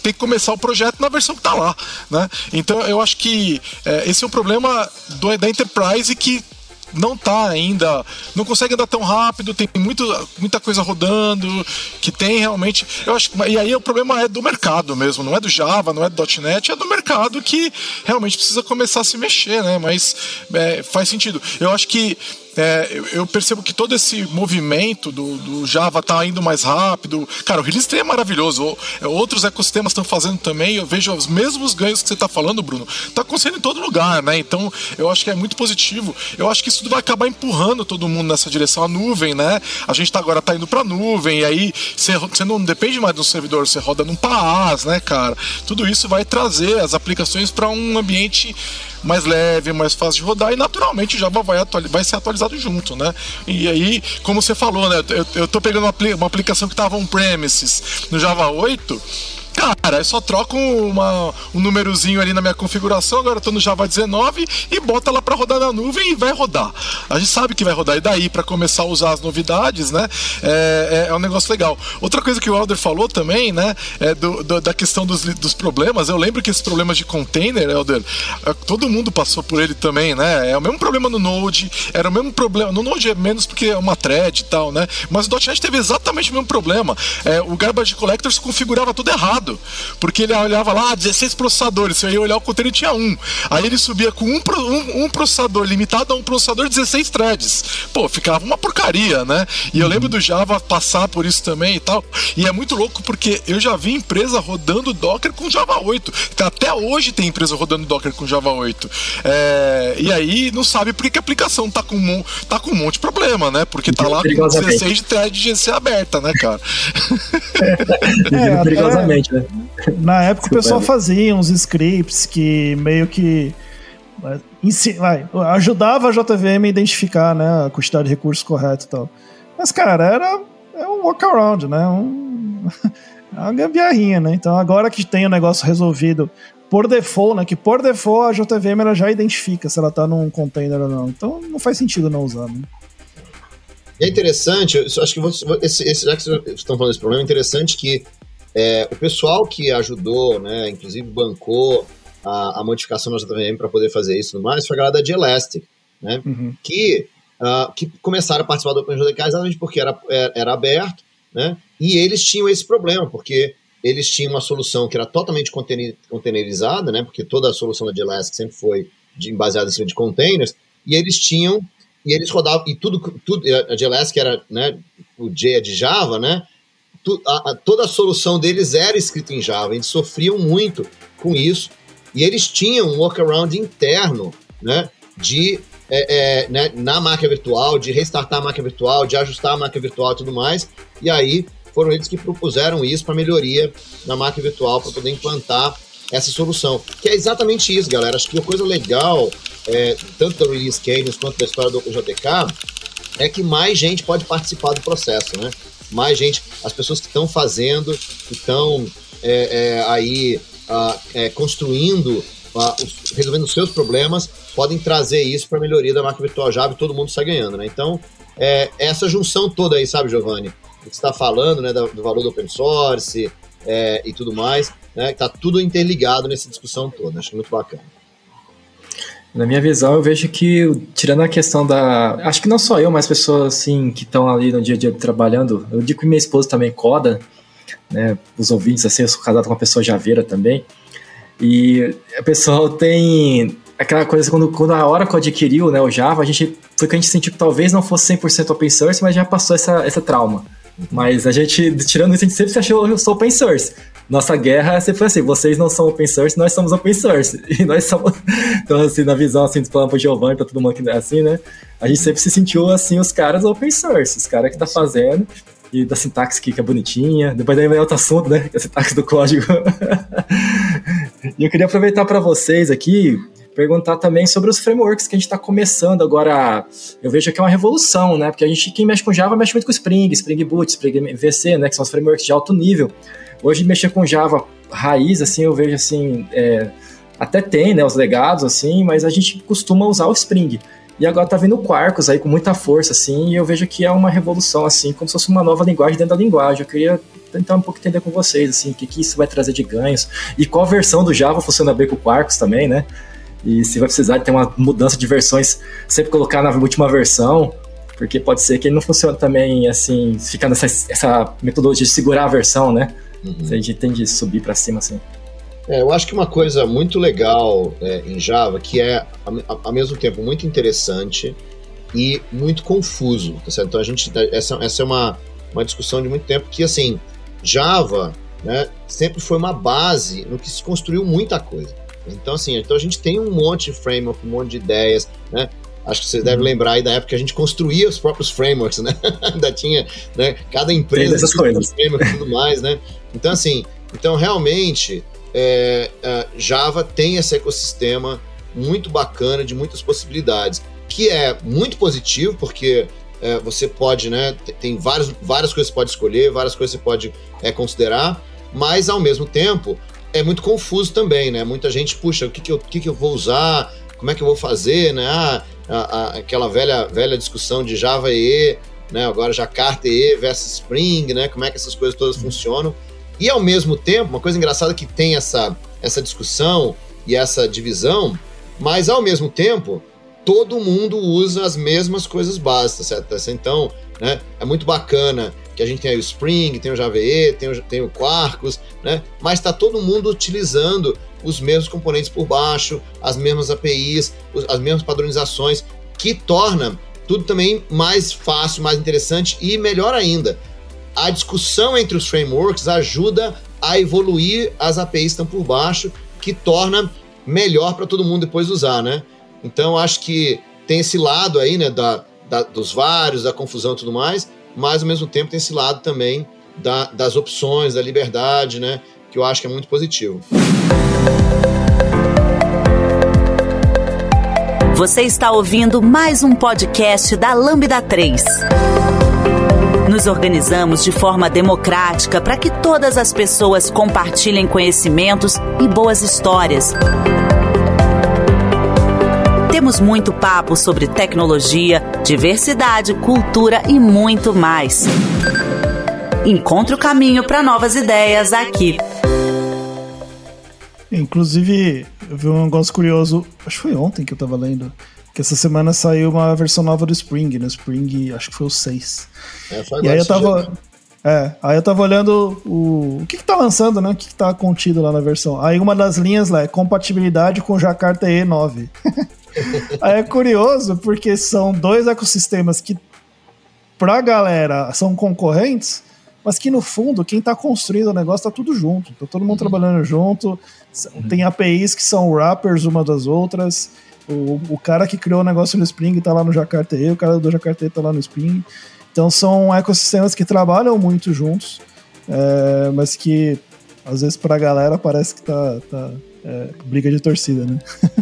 tem que começar o projeto na versão que está lá, né? Então, eu acho que é, esse é o problema do, da Enterprise que não tá ainda, não consegue andar tão rápido, tem muito, muita coisa rodando, que tem realmente. Eu acho, e aí o problema é do mercado mesmo, não é do Java, não é do .NET, é do mercado que realmente precisa começar a se mexer, né? Mas é, faz sentido. Eu acho que é, eu, percebo que todo esse movimento do, do Java tá indo mais rápido. Cara, o release 3 é maravilhoso. É, outros ecossistemas estão fazendo também. Eu vejo os mesmos ganhos que você está falando, Bruno. Tá acontecendo em todo lugar, né? Então, eu acho que é muito positivo. Eu acho que isso vai acabar empurrando todo mundo nessa direção. A nuvem, né? A gente tá, agora tá indo pra nuvem. E aí, você, você não depende mais do servidor, você roda num PaaS, né, cara? Tudo isso vai trazer as aplicações para um ambiente mais leve, mais fácil de rodar e naturalmente o Java vai, vai ser atualizado junto, né? E aí, como você falou, né? Eu, eu tô pegando uma, uma aplicação que estava on-premises no Java 8 Cara, eu só troco uma, um númerozinho ali na minha configuração, agora eu tô no Java 19 e bota lá para rodar na nuvem e vai rodar. A gente sabe que vai rodar. E daí, para começar a usar as novidades, né? É, é, é, um negócio legal. Outra coisa que o Elder falou também, né? É do, do, da questão dos, dos problemas. Eu lembro que esses problemas de container, Elder, é, todo mundo passou por ele também, né? É o mesmo problema no Node, era o mesmo problema. No Node é menos porque é uma thread e tal, né? Mas o .NET teve exatamente o mesmo problema. É, o Garbage Collector se configurava tudo errado errado. Porque ele olhava lá, 16 processadores, você ia olhar o container tinha um. Aí ele subia com um, um, um, processador, limitado a um processador 16 threads. Pô, ficava uma porcaria, né? E eu lembro do Java passar por isso também e tal. E é muito louco porque eu já vi empresa rodando Docker com Java 8. Até hoje tem empresa rodando Docker com Java 8. É, e aí não sabe por que a aplicação tá com, tá com um monte de problema, né? Porque tá lá com 16 de thread GC aberta, né, cara? <laughs> é, perigosamente, né? Na época o pessoal fazia uns scripts que meio que vai, ajudava a JVM a identificar né, a quantidade de recursos correto e tal. Mas, cara, era é um workaround, né? Um, <laughs> é uma gambiarrinha, né? Então, agora que tem o negócio resolvido por default, né? Que por default a JVM ela já identifica se ela tá num container ou não. Então, não faz sentido não usar, né? É interessante, eu acho que você, esse, esse, já que vocês estão falando desse problema, é interessante que é, o pessoal que ajudou, né, inclusive bancou a, a modificação da JVM para poder fazer isso e tudo mais, foi a galera da G-Elastic, né, uhum. que, uh, que começaram a participar do OpenJDK exatamente porque era, era, era aberto, né, e eles tinham esse problema, porque eles tinham uma solução que era totalmente containerizada, né, porque toda a solução da G-Elastic sempre foi de, baseada em cima de containers, e eles tinham e eles rodavam, e tudo, tudo a G-Elastic era, né, o J é de Java, né, tu, a, a, toda a solução deles era escrita em Java, eles sofriam muito com isso, e eles tinham um workaround interno, né, de, é, é, né, na máquina virtual, de restartar a máquina virtual, de ajustar a máquina virtual e tudo mais, e aí foram eles que propuseram isso para melhoria na máquina virtual, para poder implantar essa solução. Que é exatamente isso, galera. Acho que a coisa legal, é, tanto da Release Cadence quanto da história do JTK, é que mais gente pode participar do processo, né? Mais gente, as pessoas que estão fazendo, que estão é, é, aí a, é, construindo, a, os, resolvendo os seus problemas, podem trazer isso para a melhoria da máquina virtual Java e todo mundo sai ganhando, né? Então, é, essa junção toda aí, sabe, Giovanni? Que está falando, né, do, do, valor do open source é, e tudo mais, né? Tá tudo interligado nessa discussão toda. Acho muito bacana. Na minha visão, eu vejo que, tirando a questão da. Acho que não só eu, mas pessoas assim que estão ali no dia a dia trabalhando. Eu digo que minha esposa também coda, né? Os ouvintes, assim, eu sou casado com uma pessoa javeira também. E o pessoal tem aquela coisa, quando, quando a Oracle adquiriu né, o Java, a gente foi que a gente sentiu que talvez não fosse 100% open source, mas já passou essa, essa trauma. Mas a gente, tirando isso, a gente sempre achou open source. Nossa guerra sempre foi assim: vocês não são open source, nós somos open source. <laughs> E nós somos. Então, assim, na visão assim, do plano pro Giovanni, pra todo mundo que é assim, né? A gente sempre se sentiu assim, os caras open source, os caras que tá fazendo. E da sintaxe que é bonitinha. Depois daí vem outro assunto, né? <laughs> Que é a sintaxe do código. <laughs> e eu queria aproveitar para vocês aqui, perguntar também sobre os frameworks que a gente está começando agora. Eu vejo que é uma revolução, né? Porque a gente, quem mexe com Java, mexe muito com Spring, Spring Boot, Spring VC, né? Que são os frameworks de alto nível. Hoje, mexer com Java raiz, assim, eu vejo assim. É, até tem, né? Os legados, assim, mas a gente costuma usar o Spring. E agora tá vindo o Quarkus aí com muita força, assim, e eu vejo que é uma revolução, assim, como se fosse uma nova linguagem dentro da linguagem. Eu queria tentar um pouco entender com vocês, assim, o que, que isso vai trazer de ganhos. E qual versão do Java funciona bem com o Quarkus também, né? E se vai precisar de ter uma mudança de versões, sempre colocar na última versão, porque pode ser que ele não funcione também assim, ficar nessa essa metodologia de segurar a versão, né? Uhum. A gente tem de subir para cima assim. É, eu acho que uma coisa muito legal é, em Java, que é ao mesmo tempo muito interessante e muito confuso, tá certo? Então a gente essa, essa é uma, uma discussão de muito tempo que assim Java, né, sempre foi uma base no que se construiu muita coisa. Então, assim, então a gente tem um monte de framework, um monte de ideias, né? Acho que vocês devem uhum. lembrar aí da época que a gente construía os próprios frameworks, né? <laughs> Ainda tinha, né? Cada empresa essas coisas. framework e tudo mais, né? Então, assim, então realmente é, Java tem esse ecossistema muito bacana de muitas possibilidades, que é muito positivo porque é, você pode, né? Tem várias, várias coisas que você pode escolher, várias coisas que você pode é, considerar, mas ao mesmo tempo é muito confuso também, né? Muita gente, puxa, o que, que, eu, que, que eu vou usar? Como é que eu vou fazer, né? Ah, a, a, aquela velha, velha discussão de Java EE, né? Agora Jakarta EE versus Spring, né? Como é que essas coisas todas funcionam? E ao mesmo tempo, uma coisa engraçada que tem essa, essa discussão e essa divisão, mas ao mesmo tempo, todo mundo usa as mesmas coisas básicas, certo? Então, né, é muito bacana que a gente tem o Spring, tem o JVE, tem o, tem o Quarkus, né? Mas está todo mundo utilizando os mesmos componentes por baixo, as mesmas APIs, as mesmas padronizações, que torna tudo também mais fácil, mais interessante e melhor ainda. A discussão entre os frameworks ajuda a evoluir as APIs que estão por baixo, que torna melhor para todo mundo depois usar, né? Então acho que tem esse lado aí, né, da, da, dos vários, da confusão e tudo mais, mas ao mesmo tempo tem esse lado também da, das opções, da liberdade, né, que eu acho que é muito positivo. Você está ouvindo mais um podcast da Lambda 3. Nos organizamos de forma democrática para que todas as pessoas compartilhem conhecimentos e boas histórias. Temos muito papo sobre tecnologia, diversidade, cultura e muito mais. Encontre o caminho para novas ideias aqui. Inclusive, eu vi um negócio curioso, acho que foi ontem que eu tava lendo, que essa semana saiu uma versão nova do Spring, no Spring, acho que foi o 6. É, foi e aí eu tava. É, aí eu tava olhando o, o que que tá lançando, né? O que que tá contido lá na versão. Aí uma das linhas lá é compatibilidade com Jakarta E9. <laughs> <laughs> é curioso porque são dois ecossistemas que pra galera são concorrentes, mas que no fundo quem tá construindo o negócio tá tudo junto. Tá todo mundo uhum. trabalhando junto. Uhum. Tem APIs que são wrappers uma das outras. O, o cara que criou o negócio no Spring tá lá no Jakarta E, o cara do Jakarta E tá lá no Spring. Então são ecossistemas que trabalham muito juntos, é, mas que às vezes pra galera parece que tá, tá é, briga de torcida, né? <laughs>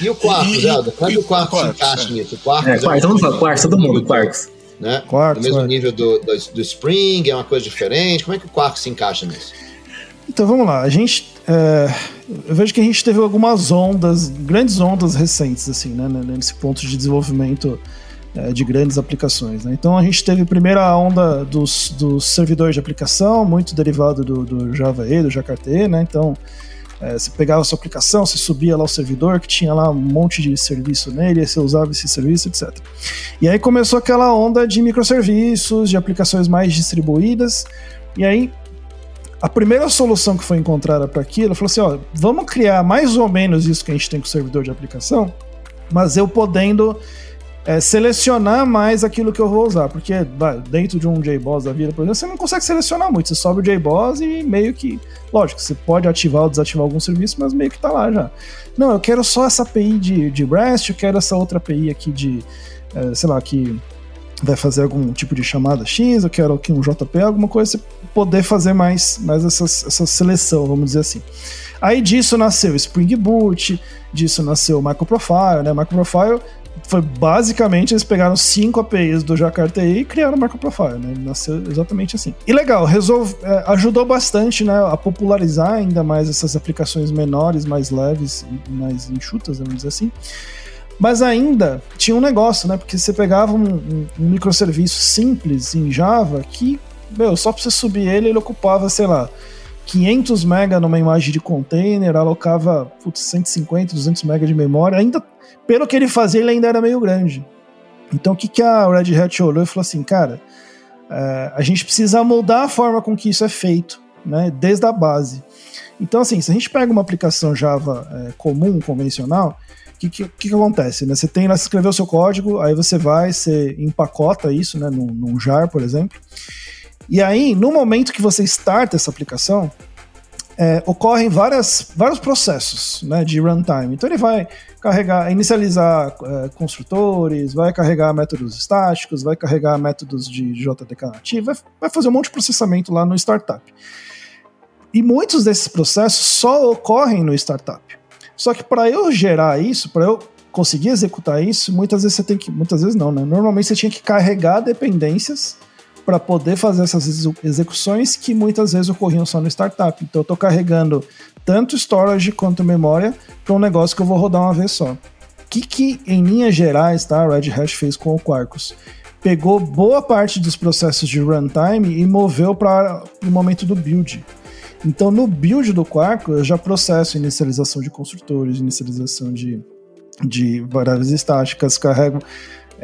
E o quarto, Zelda? Como é que o quarto se encaixa nisso? O quarto, é, quarto, vamos falar, quarto, todo mundo, quartos. Né? Quartos, no mesmo quartos. nível do, do, do, Spring, é uma coisa diferente. Como é que o quarto se encaixa nisso? Então vamos lá, a gente. É, eu vejo que a gente teve algumas ondas, grandes ondas recentes, assim, né, nesse ponto de desenvolvimento é, de grandes aplicações. Né? Então a gente teve a primeira onda dos, dos servidores de aplicação, muito derivado do, do Java E, do Jakarta E, né? Então é, você pegava a sua aplicação, você subia lá o servidor que tinha lá um monte de serviço nele, você usava esse serviço, etc. E aí começou aquela onda de microserviços, de aplicações mais distribuídas, e aí a primeira solução que foi encontrada para aquilo falou assim: ó, vamos criar mais ou menos isso que a gente tem com o servidor de aplicação, mas eu podendo é, selecionar mais aquilo que eu vou usar. Porque dentro de um JBoss da vida, por exemplo, você não consegue selecionar muito. Você sobe o JBoss e meio que. Lógico, você pode ativar ou desativar algum serviço, mas meio que tá lá já. Não, eu quero só essa API de, de REST, eu quero essa outra API aqui de. É, sei lá, que vai fazer algum tipo de chamada X, eu quero aqui um JP, alguma coisa, você poder fazer mais, mais essa, essa seleção, vamos dizer assim. Aí disso nasceu Spring Boot, disso nasceu o Microprofile, né? Microprofile foi basicamente eles pegaram cinco APIs do Jakarta e criaram o Microprofile, né? Nasceu exatamente assim. E legal, resolve, é, ajudou bastante, né, a popularizar ainda mais essas aplicações menores, mais leves, mais enxutas, vamos dizer assim. Mas ainda tinha um negócio, né? Porque você pegava um, um, um microserviço simples em Java que, meu, só para você subir ele, ele ocupava, sei lá, 500 MB numa imagem de container, alocava putz, 150, 200 MB de memória. Ainda, pelo que ele fazia, ele ainda era meio grande. Então o que, que a Red Hat olhou e falou assim, cara, é, a gente precisa mudar a forma com que isso é feito, né, desde a base. Então assim, se a gente pega uma aplicação Java é, comum, convencional, o que, que, que, acontece? Né? Você tem lá, você escreveu o seu código, aí você vai, você empacota isso né, num, num jar, por exemplo, e aí, no momento que você starta essa aplicação, é, ocorrem várias, vários processos né, de runtime. Então ele vai carregar, inicializar é, construtores, vai carregar métodos estáticos, vai carregar métodos de JDK nativo, vai, vai fazer um monte de processamento lá no startup. E muitos desses processos só ocorrem no startup. Só que para eu gerar isso, para eu conseguir executar isso, muitas vezes você tem que, muitas vezes não, né? Normalmente você tinha que carregar dependências para poder fazer essas execuções que muitas vezes ocorriam só no startup. Então eu estou carregando tanto storage quanto memória para um negócio que eu vou rodar uma vez só. O que, que em linhas gerais tá, a Red Hat fez com o Quarkus? Pegou boa parte dos processos de runtime e moveu para o momento do build. Então, no build do Quarkus, eu já processo inicialização de construtores, inicialização de, de variáveis estáticas, carrego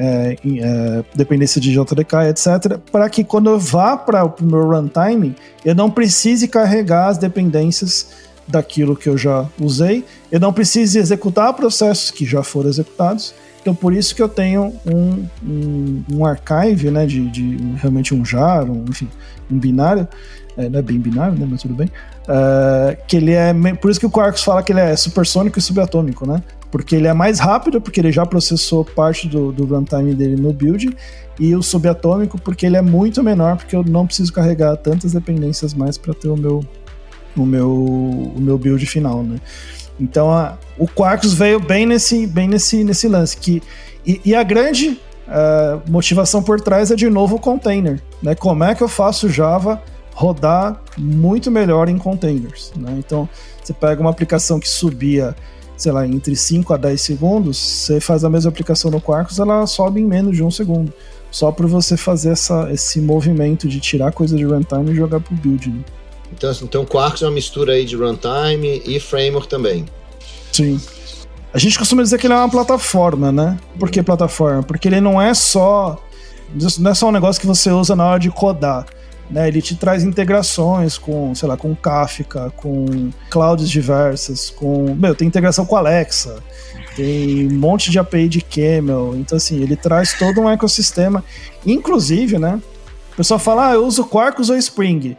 é, é, dependência de JDK, etc., para que quando eu vá para o meu runtime, eu não precise carregar as dependências daquilo que eu já usei, eu não precise executar processos que já foram executados. Então, por isso que eu tenho um, um, um archive, né, de, de, realmente um jar, um, enfim, um binário, é, não é bem binário, né, mas tudo bem, uh, que ele é, por isso que o Quarkus fala que ele é supersônico e subatômico, né, porque ele é mais rápido, porque ele já processou parte do, do runtime dele no build, e o subatômico porque ele é muito menor, porque eu não preciso carregar tantas dependências mais para ter o meu, o meu, o meu build final, né. Então a, o Quarkus veio bem nesse, bem nesse, nesse lance. Que, e, e a grande uh, motivação por trás é de novo o container. Né? Como é que eu faço Java rodar muito melhor em containers? Né? Então você pega uma aplicação que subia, sei lá, entre 5 a 10 segundos, você faz a mesma aplicação no Quarkus, ela sobe em menos de um segundo. Só para você fazer essa, esse movimento de tirar coisa de runtime e jogar pro build. Né? Então, então Quarkus é uma mistura aí de runtime e framework também. Sim. A gente costuma dizer que ele é uma plataforma, né? Por que plataforma? Porque ele não é só não é só um negócio que você usa na hora de codar. Né, ele te traz integrações com, sei lá, com Kafka, com clouds diversas, com. Meu, tem integração com Alexa, tem um monte de API de Camel. Então, assim, ele traz todo um ecossistema. Inclusive, né? O pessoal fala, ah, eu uso Quarkus ou Spring.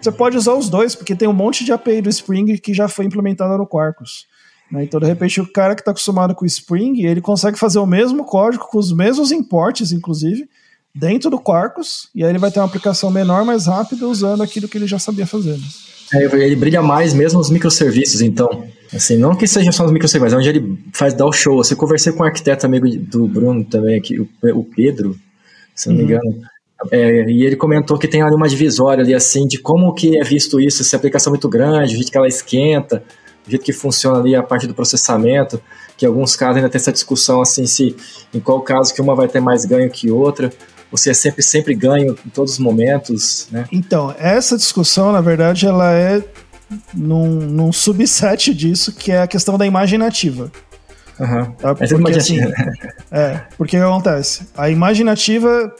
Você pode usar os dois, porque tem um monte de API do Spring que já foi implementada no Quarkus. Né? Então, de repente, o cara que está acostumado com o Spring, ele consegue fazer o mesmo código, com os mesmos importes, inclusive, dentro do Quarkus, e aí ele vai ter uma aplicação menor, mais rápida, usando aquilo que ele já sabia fazer. Né? É, ele brilha mais mesmo os microserviços, então. Assim, não que seja só os microserviços, é onde ele faz dar o show. Você conversei com um arquiteto amigo do Bruno também aqui, o Pedro, se não me uhum. engano. É, e ele comentou que tem ali uma divisória ali, assim, de como que é visto isso, se a aplicação é muito grande, o jeito que ela esquenta, o jeito que funciona ali a parte do processamento, que em alguns casos ainda tem essa discussão, assim, se em qual caso que uma vai ter mais ganho que outra, você é sempre, sempre ganho em todos os momentos, né? Então, essa discussão, na verdade, ela é num, num subset disso, que é a questão da imagem nativa. Uhum. Tá? Porque, assim, <laughs> é, porque o que acontece? A imagem nativa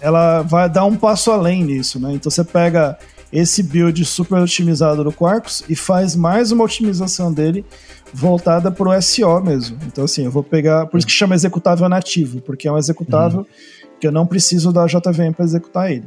ela vai dar um passo além nisso, né? Então você pega esse build super otimizado do Quarkus e faz mais uma otimização dele voltada para o SO mesmo. Então assim, eu vou pegar, por isso que chama executável nativo, porque é um executável uhum. Que eu não preciso da JVM para executar ele.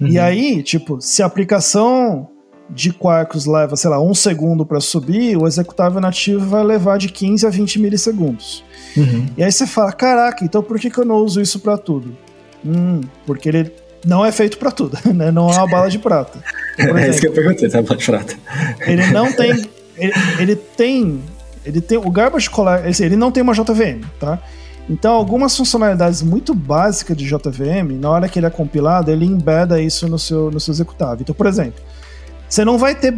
Uhum. E aí, tipo, se a aplicação de Quarkus leva, sei lá, um segundo para subir, o executável nativo vai levar de 15 a 20 milissegundos. Uhum. E aí você fala, caraca, então por que, que eu não uso isso para tudo? Hum, porque ele não é feito para tudo, <laughs> né? Não é uma bala de prata. <laughs> Exemplo, é isso que eu perguntei, tá bala de prata. Ele não tem. <laughs> Ele, ele tem. Ele tem. O Garbage Collector. Ele não tem uma JVM, tá? Então, algumas funcionalidades muito básicas de JVM, na hora que ele é compilado, ele embeda isso no seu, no seu executável. Então, por exemplo, você não vai ter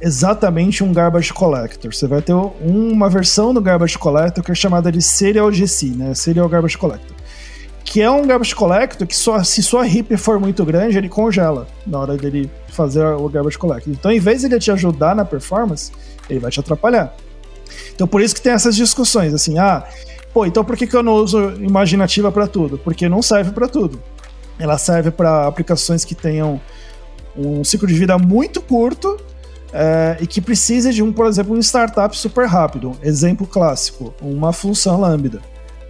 exatamente um Garbage Collector. Você vai ter uma versão do Garbage Collector que é chamada de Serial GC, né? Serial Garbage Collector que é um garbage collector que só, se sua heap for muito grande, ele congela na hora dele fazer o garbage collector. Então, em vez de ele te ajudar na performance, ele vai te atrapalhar. Então, por isso que tem essas discussões, assim, ah, pô, então por que, que eu não uso imaginativa para tudo? Porque não serve para tudo. Ela serve para aplicações que tenham um ciclo de vida muito curto é, e que precisa de um, por exemplo, um startup super rápido. Exemplo clássico, uma função lambda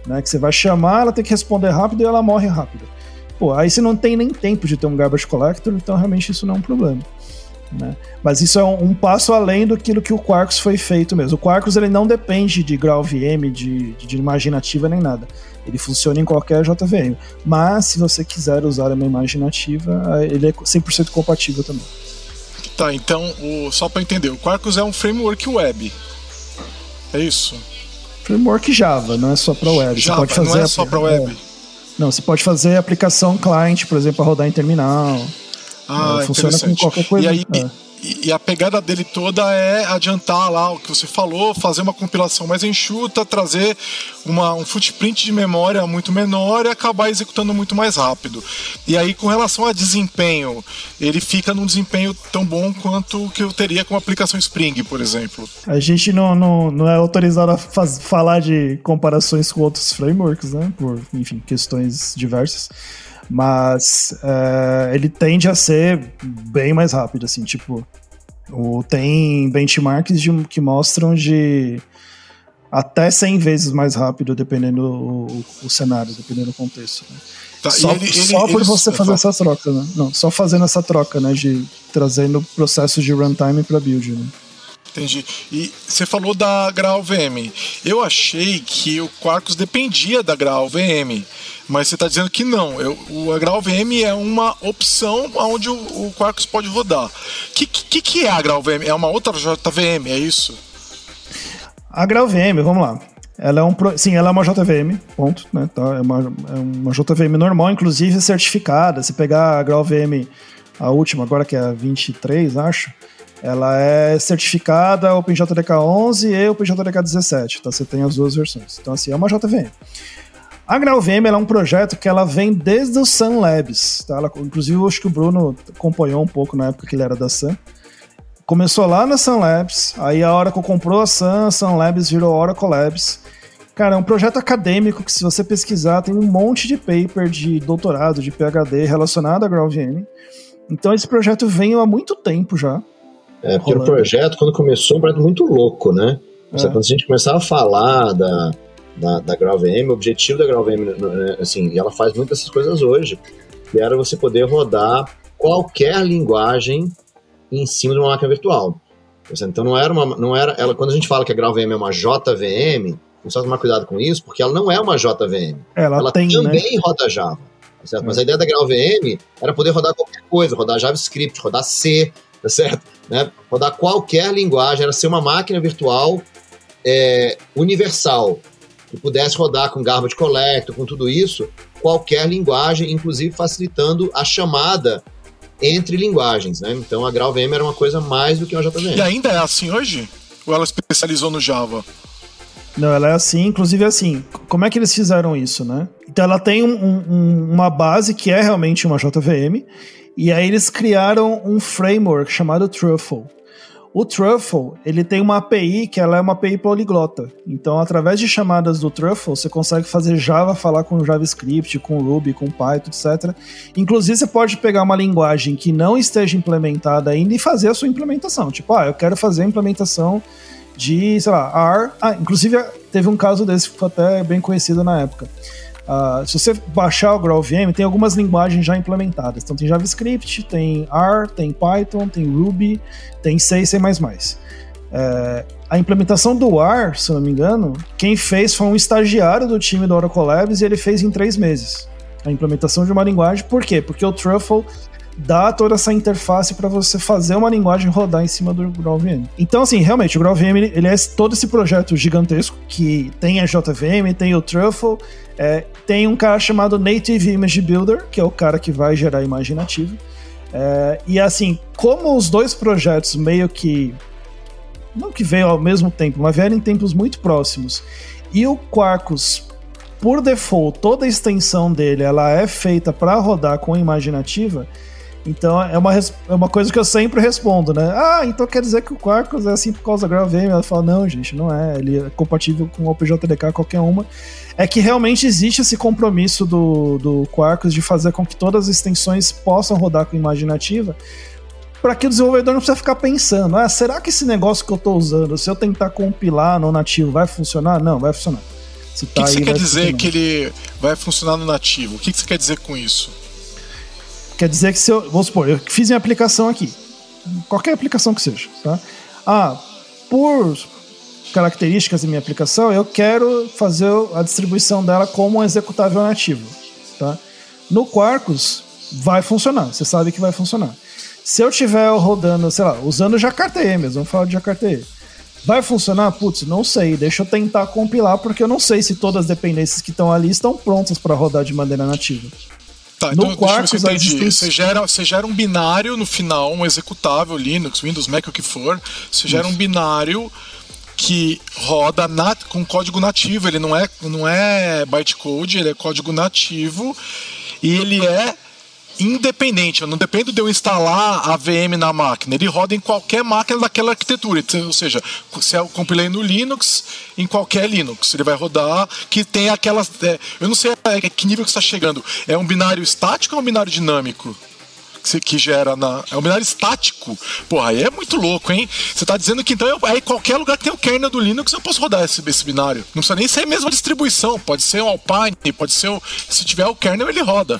né? Que você vai chamar, ela tem que responder rápido e ela morre rápido. Pô, aí você não tem nem tempo de ter um garbage collector, então realmente isso não é um problema. Né? Mas isso é um, um, passo além do que o Quarkus foi feito mesmo. O Quarkus ele não depende de GraalVM, de, de, de imaginativa nem nada. Ele funciona em qualquer JVM. Mas se você quiser usar uma imaginativa, ele é 100% compatível também. Tá, então, o, só para entender, o Quarkus é um framework web. É isso? Framework Java, não é só para web. Java, Você pode fazer não é só para web. Não, você pode fazer aplicação client, por exemplo, para rodar em terminal. Ah, É, funciona com qualquer coisa. E aí, É. E, e a pegada dele toda é adiantar lá o que você falou, fazer uma compilação mais enxuta, trazer uma, um footprint de memória muito menor e acabar executando muito mais rápido. E aí, com relação a desempenho, ele fica num desempenho tão bom quanto o que eu teria com a aplicação Spring, por exemplo. A gente não, não, não é autorizado a faz- falar de comparações com outros frameworks, né? Por, enfim, questões diversas. Mas é, ele tende a ser bem mais rápido, assim, tipo. O, tem benchmarks de- que mostram de até 100 vezes mais rápido, dependendo o, o cenário, dependendo do contexto. né? Tá, só ele- ele- só por ele- você é, fazer essa troca, né? Não, só fazendo essa troca, né? De trazendo processos de runtime para build, né? Entendi. E você falou da Graal VM. Eu achei que o Quarkus dependia da Graal VM, mas você está dizendo que não. Eu, o VM é uma opção onde o, o Quarkus pode rodar. O que, que, que é a Graal VM? É uma outra JVM, é isso? A GraalVM, vamos lá. Ela é um sim, ela é uma JVM, ponto, né? Tá? É uma, é uma JVM normal, inclusive certificada. Se pegar a GraalVM, a última agora que é a 23, acho, ela é certificada OpenJDK 11 e OpenJDK 17, tá? Você tem as duas versões. Então assim, é uma JVM. A GraalVM é um projeto que ela vem desde o Sun Labs, tá? Ela, inclusive eu acho que o Bruno acompanhou um pouco na época que ele era da Sun começou lá na Sun Labs, aí a Oracle comprou a Sun, a Sun Labs virou Oracle Labs. Cara, é um projeto acadêmico que se você pesquisar tem um monte de paper de doutorado, de PhD relacionado à GraalVM. Então esse projeto vem há muito tempo já. É, porque o projeto, quando começou, um projeto muito louco, né? É. Quando a gente começava a falar da, da, da GraalVM, o objetivo da GraalVM, né, assim, e ela faz muitas dessas coisas hoje, que era você poder rodar qualquer linguagem em cima de uma máquina virtual. Então não era uma, não era, ela, quando a gente fala que a GraalVM é uma JVM, precisa tomar cuidado com isso, porque ela não é uma JVM. Ela, ela tem, né? também roda Java. certo? Mas a ideia da GraalVM era poder rodar qualquer coisa, rodar JavaScript, rodar C, tá certo? Né? Rodar qualquer linguagem, era ser uma máquina virtual é, universal, que pudesse rodar com garbage collector, com tudo isso, qualquer linguagem, inclusive facilitando a chamada entre linguagens, né? Então a GraalVM era uma coisa mais do que uma JVM. E ainda é assim hoje? Ou ela especializou no Java? Não, ela é assim, inclusive assim, como é que eles fizeram isso, né? Então ela tem um- um- uma base que é realmente uma JVM, e aí eles criaram um framework chamado Truffle. O Truffle, ele tem uma API que ela é uma API poliglota. Então, através de chamadas do Truffle, você consegue fazer Java falar com JavaScript, com Ruby, com Python, etc. Inclusive, você pode pegar uma linguagem que não esteja implementada ainda e fazer a sua implementação. Tipo, ah, eu quero fazer a implementação de, sei lá, R. Ah, inclusive teve um caso desse que foi até bem conhecido na época. Ah, se você baixar o GraalVM, tem algumas linguagens já implementadas. Então tem JavaScript, tem R, tem Python, tem Ruby, tem C e C++. É, a implementação do R, se não me engano, quem fez foi um estagiário do time do Oracle Labs e ele fez em três meses. A implementação de uma linguagem, por quê? Porque o Truffle dá toda essa interface para você fazer uma linguagem rodar em cima do GraalVM. Então, assim, realmente, o GraalVM ele, é todo esse projeto gigantesco que tem a JVM, tem o Truffle, é, tem um cara chamado Native Image Builder, que é o cara que vai gerar a imagem nativa. É, e assim, como os dois projetos meio que. Não que veio ao mesmo tempo, mas vieram em tempos muito próximos. E o Quarkus, por default, toda a extensão dele ela é feita para rodar com imagem nativa. Então é uma, é uma coisa que eu sempre respondo, né? Ah, então quer dizer que o Quarkus é assim por causa da GraalVM? Ela fala, não, gente, não é. Ele é compatível com o OpenJDK qualquer uma. É que realmente existe esse compromisso do, do Quarkus de fazer com que todas as extensões possam rodar com imagem nativa, para que o desenvolvedor não precisa ficar pensando, ah, será que esse negócio que eu estou usando, se eu tentar compilar no nativo, vai funcionar? Não, vai funcionar. O que, tá que aí, você quer dizer funcionar. que ele vai funcionar no nativo? O que, que você quer dizer com isso? Quer dizer que se eu. Vamos supor, eu fiz minha aplicação aqui. Qualquer aplicação que seja, tá? Ah, por características da minha aplicação, eu quero fazer a distribuição dela como um executável nativo, tá? No Quarkus, vai funcionar, você sabe que vai funcionar. Se eu tiver rodando, sei lá, usando Jakarta mesmo, vamos falar de Jakarta Vai funcionar? Putz, não sei. Deixa eu tentar compilar, porque eu não sei se todas as dependências que estão ali estão prontas para rodar de maneira nativa. Tá, no então, ver se você gera, você gera um binário no final, um executável Linux, Windows, Mac, o que for. Você gera um binário que roda nat com código nativo. Ele não é, não é bytecode, ele é código nativo. E ele é independente, eu não dependo de eu instalar a VM na máquina, ele roda em qualquer máquina daquela arquitetura, ou seja, se eu compilei no Linux, em qualquer Linux, ele vai rodar, que tem aquelas, é, eu não sei é, que nível que está chegando, é um binário estático ou um binário dinâmico? que gera na. É um binário estático. Porra, aí é muito louco, hein? Você tá dizendo que então eu, aí qualquer lugar que tem o kernel do Linux eu posso rodar esse, esse binário. Não precisa nem ser a mesma distribuição. Pode ser um Alpine, pode ser o. Se tiver o kernel, ele roda.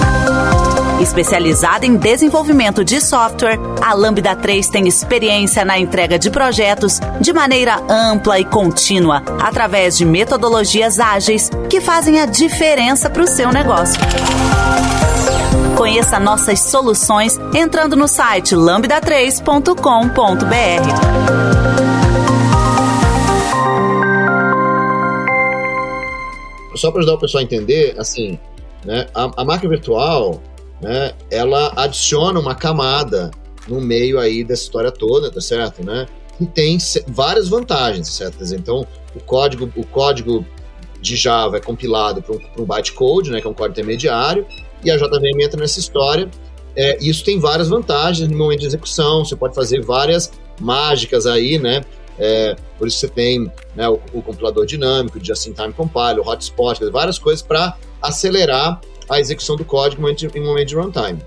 Especializada em desenvolvimento de software, a Lambda 3 tem experiência na entrega de projetos de maneira ampla e contínua, através de metodologias ágeis que fazem a diferença para o seu negócio. Conheça nossas soluções entrando no site lambda3.com.br. Só para ajudar o pessoal a entender, assim, né, a, a máquina virtual né, ela adiciona uma camada no meio aí dessa história toda, tá certo, né? E tem várias vantagens, tá certo? Então, o código, o código de Java é compilado para um, um bytecode, né, que é um código intermediário, e a JVM entra nessa história. É, isso tem várias vantagens no momento de execução, você pode fazer várias mágicas aí, né? É, por isso você tem né, o, o, compilador dinâmico, o just-in-time compiler, o hotspot, várias coisas para acelerar a execução do código em momento de runtime.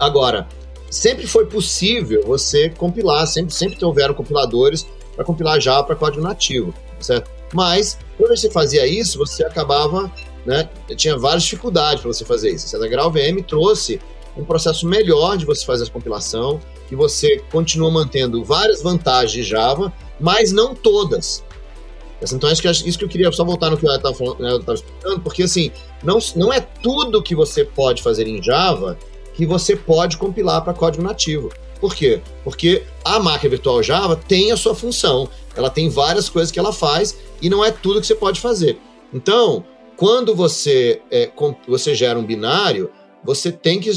Agora, sempre foi possível você compilar, sempre, sempre houveram compiladores para compilar Java para código nativo, certo? Mas, quando você fazia isso, você acabava, né, tinha várias dificuldades para você fazer isso. A GraalVM trouxe um processo melhor de você fazer essa compilação, que você continua mantendo várias vantagens de Java, mas não todas. Então, acho que, isso que eu queria só voltar no que eu estava né, explicando, porque assim, não, não é tudo que você pode fazer em Java que você pode compilar para código nativo. Por quê? Porque a máquina virtual Java tem a sua função, ela tem várias coisas que ela faz e não é tudo que você pode fazer. Então, quando você, é, você gera um binário, você tem que.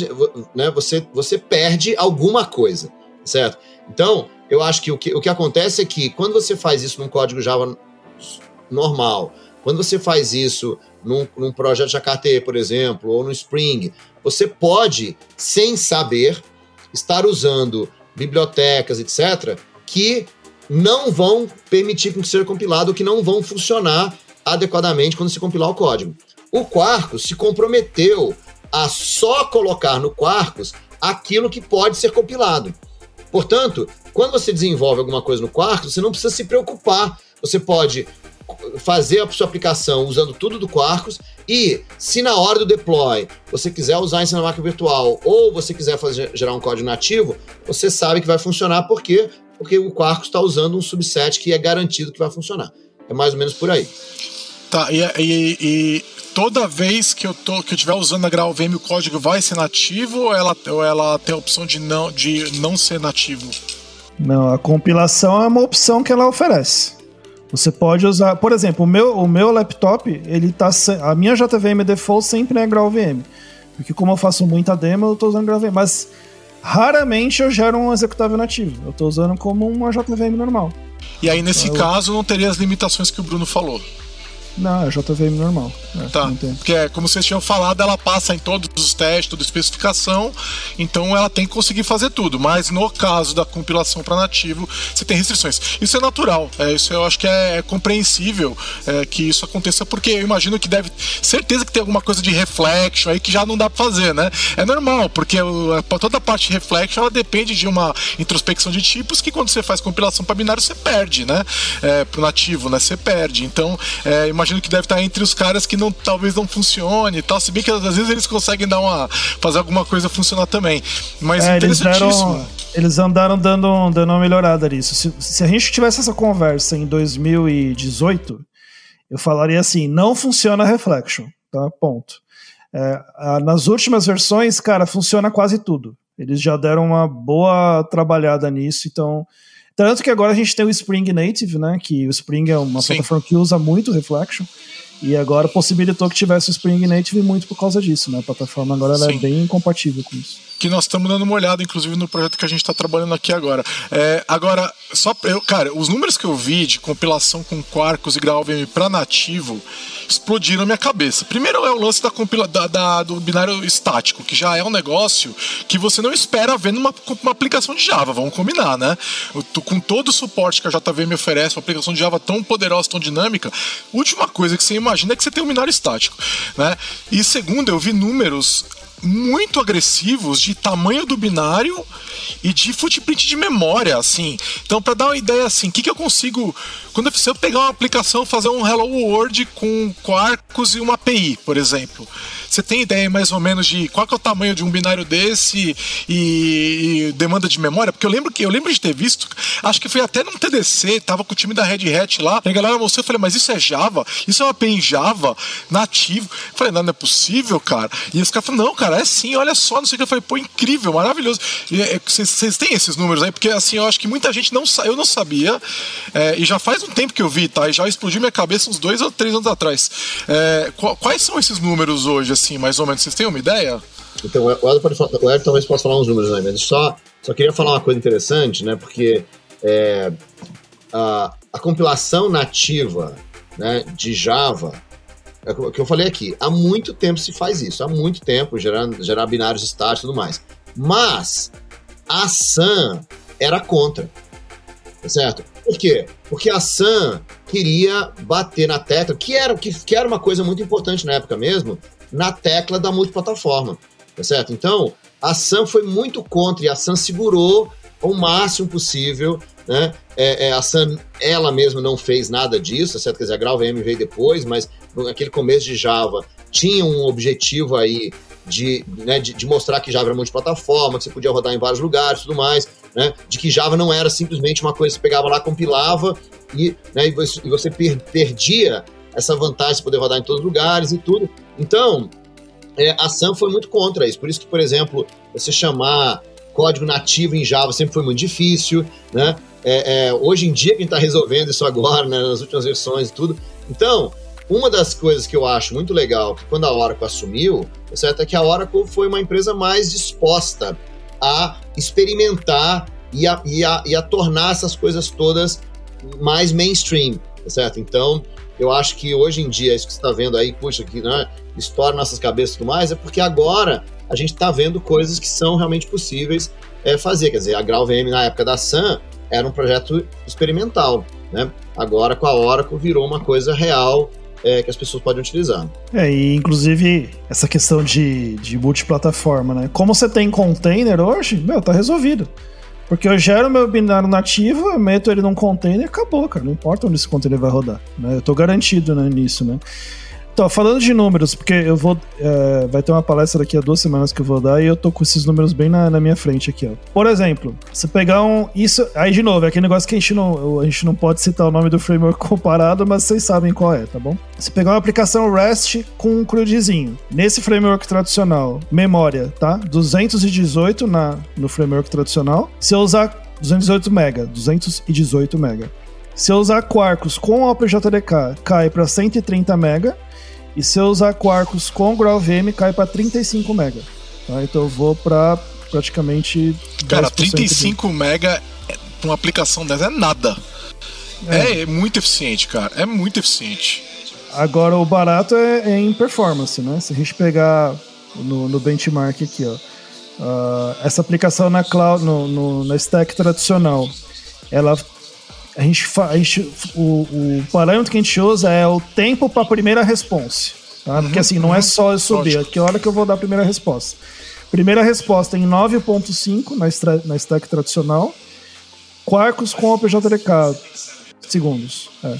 Né, você, você perde alguma coisa, certo? Então, eu acho que o, que o que acontece é que quando você faz isso num código Java normal, quando você faz isso num, num projeto Jakarta, por exemplo, ou no Spring, você pode, sem saber, estar usando bibliotecas, etc., que não vão permitir que seja compilado, que não vão funcionar adequadamente quando se compilar o código. O Quarkus se comprometeu a só colocar no Quarkus aquilo que pode ser compilado. Portanto, quando você desenvolve alguma coisa no Quarkus, você não precisa se preocupar. Você pode fazer a sua aplicação usando tudo do Quarkus e se na hora do deploy você quiser usar isso na máquina virtual ou você quiser fazer, gerar um código nativo, você sabe que vai funcionar por quê? Porque o Quarkus está usando um subset que é garantido que vai funcionar. É mais ou menos por aí. Tá, e, e, e toda vez que eu, tô, que eu estiver usando a GraalVM o código vai ser nativo ou ela, ou ela tem a opção de não, de não ser nativo? Não, a compilação é uma opção que ela oferece. Você pode usar, por exemplo, o meu, o meu laptop, ele tá a minha JVM default sempre é GraalVM. Porque como eu faço muita demo, eu estou usando GraalVM, mas raramente eu gero um executável nativo. Eu estou usando como uma JVM normal. E aí nesse então, caso não teria as limitações que o Bruno falou. Não, é JVM normal. É, tá. Porque, é, como vocês tinham falado, ela passa em todos os testes, toda especificação, então ela tem que conseguir fazer tudo. Mas no caso da compilação para nativo, você tem restrições. Isso é natural. É, isso eu acho que é, é compreensível é, que isso aconteça, porque eu imagino que deve. Certeza que tem alguma coisa de reflection aí que já não dá para fazer, né? É normal, porque toda a parte de reflection ela depende de uma introspecção de tipos que quando você faz compilação para binário você perde, né? É, pro nativo, né? Você perde. Então, é, imagina imagino que deve estar entre os caras que não, talvez não funcione e tal. Se bem que às vezes eles conseguem dar uma. fazer alguma coisa funcionar também. Mas é, interessantíssimo. Eles deram, eles andaram dando, dando uma melhorada nisso. Se, se a gente tivesse essa conversa em 2018, eu falaria assim: não funciona a Reflection, tá? Ponto. É, a, nas últimas versões, cara, funciona quase tudo. Eles já deram uma boa trabalhada nisso, então. Tanto que agora a gente tem o Spring Native, né? Que o Spring é uma Sim. plataforma que usa muito Reflection. E agora possibilitou que tivesse o Spring Native muito por causa disso, né? A plataforma agora é bem compatível com isso. Que nós estamos dando uma olhada, inclusive, no projeto que a gente está trabalhando aqui agora. É, agora, só eu, cara, os números que eu vi de compilação com Quarkus e GraalVM para nativo explodiram na minha cabeça. Primeiro é o lance da, compila, da, da, do binário estático, que já é um negócio que você não espera ver numa uma aplicação de Java, vamos combinar, né? com todo o suporte que a JVM oferece, uma aplicação de Java tão poderosa, tão dinâmica, última coisa que você imagina é que você tem um binário estático, né? E segundo, eu vi números muito agressivos de tamanho do binário e de footprint de memória, assim. Então, para dar uma ideia, assim, o que, que eu consigo. Quando eu, pegar uma aplicação, fazer um Hello World com Quarkus e uma API, por exemplo. Você tem ideia mais ou menos de qual é o tamanho de um binário desse e, e, demanda de memória? Porque eu lembro que eu lembro de ter visto, acho que foi até num TDC, tava com o time da Red Hat lá, e a galera mostrou, eu falei, mas isso é Java? Isso é uma API em Java, nativo? Eu falei, não, não é possível, cara. E os caras falaram, não, cara, é sim, olha só, não sei o que. Eu falei, pô, incrível, maravilhoso. Vocês é, têm esses números aí? Porque assim, eu acho que muita gente não eu não sabia, é, e já faz um tempo que eu vi, tá? E já explodiu minha cabeça uns dois ou três anos atrás. É, quais são esses números hoje, assim, mais ou menos? Vocês têm uma ideia? Então, o Ed, pode, o Ed talvez possa falar uns números, né? Mas só, só queria falar uma coisa interessante, né? Porque é, a, a compilação nativa né, de Java, é o que eu falei aqui, há muito tempo se faz isso, há muito tempo, gerar, gerar binários estáticos e tudo mais. Mas a Sun era contra, tá certo? Por quê? Porque a Sun queria bater na tecla, que era, que, que era uma coisa muito importante na época mesmo, na tecla da multiplataforma, tá certo? Então, a Sun foi muito contra e a Sun segurou o máximo possível, né? É, é, a Sun, ela mesma não fez nada disso, tá certo? Quer dizer, a GraalVM veio depois, mas naquele começo de Java tinha um objetivo aí de, né, de, de, mostrar que Java era multiplataforma, que você podia rodar em vários lugares tudo mais, né, de que Java não era simplesmente uma coisa que você pegava lá, compilava e, né, e você, e você per, perdia essa vantagem de poder rodar em todos os lugares e tudo. Então, é, a Sam foi muito contra isso. Por isso que, por exemplo, você chamar código nativo em Java sempre foi muito difícil, né? É, é, hoje em dia quem está resolvendo isso agora, né, nas últimas versões e tudo. Então, uma das coisas que eu acho muito legal, que quando a Oracle assumiu, certo, é que a Oracle foi uma empresa mais disposta a experimentar e a, e a, e a tornar essas coisas todas mais mainstream, certo? Então, eu acho que hoje em dia, isso que você está vendo aí, puxa, que né, estoura nossas cabeças e tudo mais, é porque agora a gente está vendo coisas que são realmente possíveis é, fazer. Quer dizer, a GraalVM na época da Sun era um projeto experimental, né? Agora com a Oracle virou uma coisa real é, que as pessoas podem utilizar. É, e inclusive essa questão de, de multiplataforma, né? Como você tem container hoje, meu, tá resolvido. Porque eu gero meu binário nativo, eu meto ele num container e acabou, cara. Não importa onde esse container vai rodar. Né? Eu tô garantido né, nisso, né? Então, falando de números, porque eu vou. É, vai ter uma palestra daqui a duas semanas que eu vou dar e eu tô com esses números bem na, na minha frente aqui, ó. Por exemplo, se pegar um. Isso. Aí, de novo, é aquele negócio que a gente não. A gente não pode citar o nome do framework <laughs> comparado, mas vocês sabem qual é, tá bom? Se pegar uma aplicação REST com um CRUDzinho, nesse framework tradicional, memória, tá? 218 na, no framework tradicional. Se eu usar 218 mega, 218 mega. Se eu usar Quarkus com OpenJDK, cai para 130 mega. E se eu usar Quarkus com GraalVM, cai para 35 MB. Tá? Então eu vou para praticamente. Cara, 35 MB para uma aplicação dessa é nada. É. é. muito eficiente, cara. É muito eficiente. Agora o barato é, é em performance, né? Se a gente pegar no, no benchmark aqui, ó. Uh, essa aplicação na cloud, no, no, na stack tradicional, ela a gente, a gente o, o, parâmetro que a gente usa é o tempo para a primeira resposta. Tá? Porque assim, não é só eu subir, que hora que eu vou dar a primeira resposta. Primeira resposta em 9.5 na, na stack tradicional. Quarkus com OpenJDK segundos. É.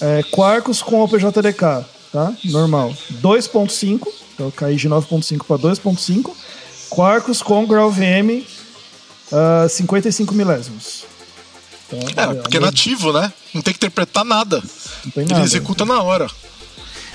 É, Quarkus com OpenJDK, tá? Normal. 2.5, então eu caí de 9.5 para 2.5. Quarkus com GraalVM uh, 55 milésimos. Então, é, porque é nativo, né? Não tem que interpretar nada. Não tem Ele nada. executa na hora.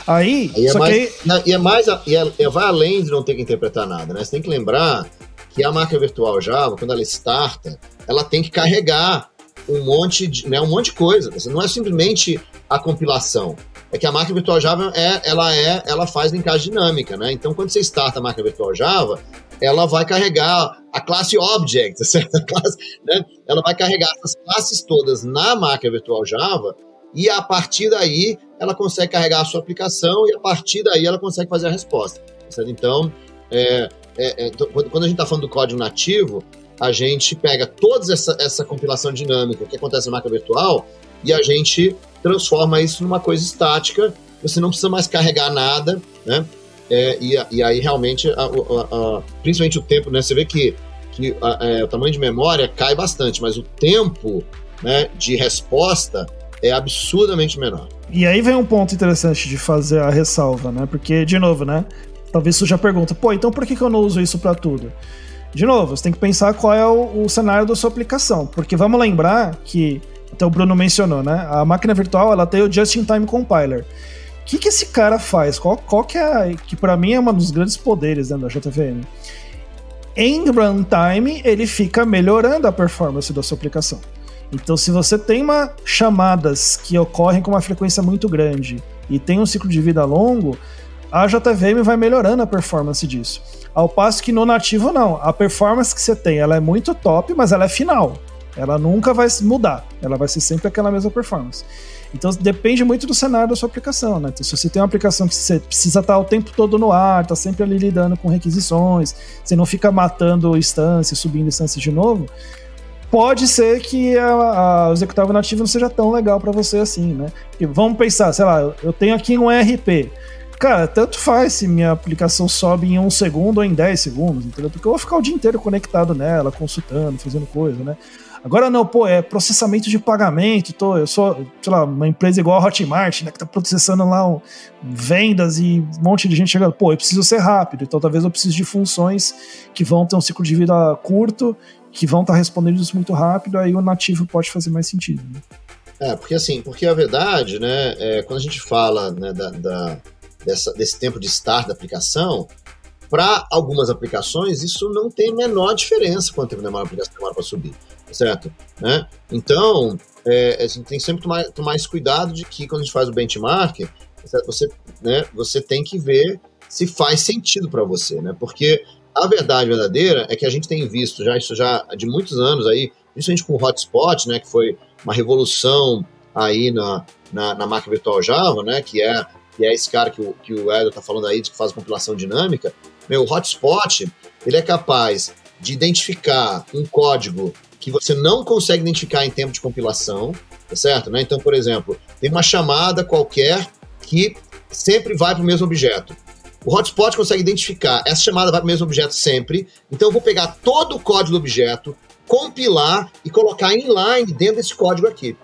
Aí, E é, só mais, que aí, na- e é mais, e é, é- vai além de não ter que interpretar nada, né? Você tem que lembrar que a máquina virtual Java, quando ela starta, ela tem que carregar um monte de, né, um monte de coisa. Não é simplesmente a compilação. É que a máquina virtual Java é, ela é, ela faz linkagem dinâmica, né? Então, quando você starta a máquina virtual Java, ela vai carregar a classe object, <laughs> certo? Classe, né? Ela vai carregar essas classes todas na máquina virtual Java e a partir daí ela consegue carregar a sua aplicação e a partir daí ela consegue fazer a resposta. certo? Então, é, é, é, quando quando a gente está falando do código nativo, a gente pega toda essa, essa compilação dinâmica que acontece na máquina virtual e a gente transforma isso numa coisa estática. Você não precisa mais carregar nada, né? É, e, e aí realmente, a- a- a- principalmente o tempo, né? Você vê que, que é, o tamanho de memória cai bastante, mas o tempo né, de resposta é absurdamente menor. E aí vem um ponto interessante de fazer a ressalva, né? Porque, de novo, né? Talvez surja a pergunta, pô, então por que que eu não uso isso para tudo? De novo, você tem que pensar qual é o, o cenário da sua aplicação. Porque vamos lembrar que, até o Bruno mencionou, né? A máquina virtual ela tem o Just-in-Time Compiler. Que, que esse cara faz? Qual, qual que é. a- Que para mim é um dos grandes poderes da JVM. Em runtime, ele fica melhorando a performance da sua aplicação. Então, se você tem uma, chamadas que ocorrem com uma frequência muito grande e tem um ciclo de vida longo, a JVM vai melhorando a performance disso. Ao passo que no nativo não, a performance que você tem, ela é muito top, mas ela é final. Ela nunca vai mudar, ela vai ser sempre aquela mesma performance. Então depende muito do cenário da sua aplicação, né? Então, se você tem uma aplicação que você precisa estar o tempo todo no ar, tá sempre ali lidando com requisições, você não fica matando instâncias, subindo instâncias de novo, pode ser que a, a, executável nativo não seja tão legal para você assim, né? Porque vamos pensar, sei lá, eu tenho aqui um ERP. Cara, tanto faz se minha aplicação sobe em um segundo ou em 10 segundos, entendeu? Porque eu vou ficar o dia inteiro conectado nela, consultando, fazendo coisa, né? Agora não, pô, é processamento de pagamento, tô, eu sou, sei lá, uma empresa igual a Hotmart, né, que tá processando lá um, vendas e um monte de gente chegando, pô, eu preciso ser rápido, então talvez eu precise de funções que vão ter um ciclo de vida curto, que vão estar tá respondendo isso muito rápido, aí o nativo pode fazer mais sentido. Né? É, porque assim, porque a verdade, né, é, quando a gente fala né, da, da dessa, desse tempo de start da aplicação, para algumas aplicações isso não tem a menor diferença quanto tempo demora a aplicação demora para subir, certo? Né? Então, é, a gente tem que sempre tomar, tomar cuidado de que quando a gente faz o benchmark, você, né, você tem que ver se faz sentido para você, né? Porque a verdade verdadeira é que a gente tem visto já isso já de muitos anos aí, principalmente com o hotspot, né, que foi uma revolução aí na, na, na máquina virtual Java, né, que é, que é esse cara que o, que o Hélio tá falando aí, de que faz compilação dinâmica. Meu, o hotspot, ele é capaz de identificar um código que você não consegue identificar em tempo de compilação, tá certo? Né? Então, por exemplo, tem uma chamada qualquer que sempre vai para o mesmo objeto. O hotspot consegue identificar, essa chamada vai para o mesmo objeto sempre, então eu vou pegar todo o código do objeto, compilar e colocar inline dentro desse código aqui.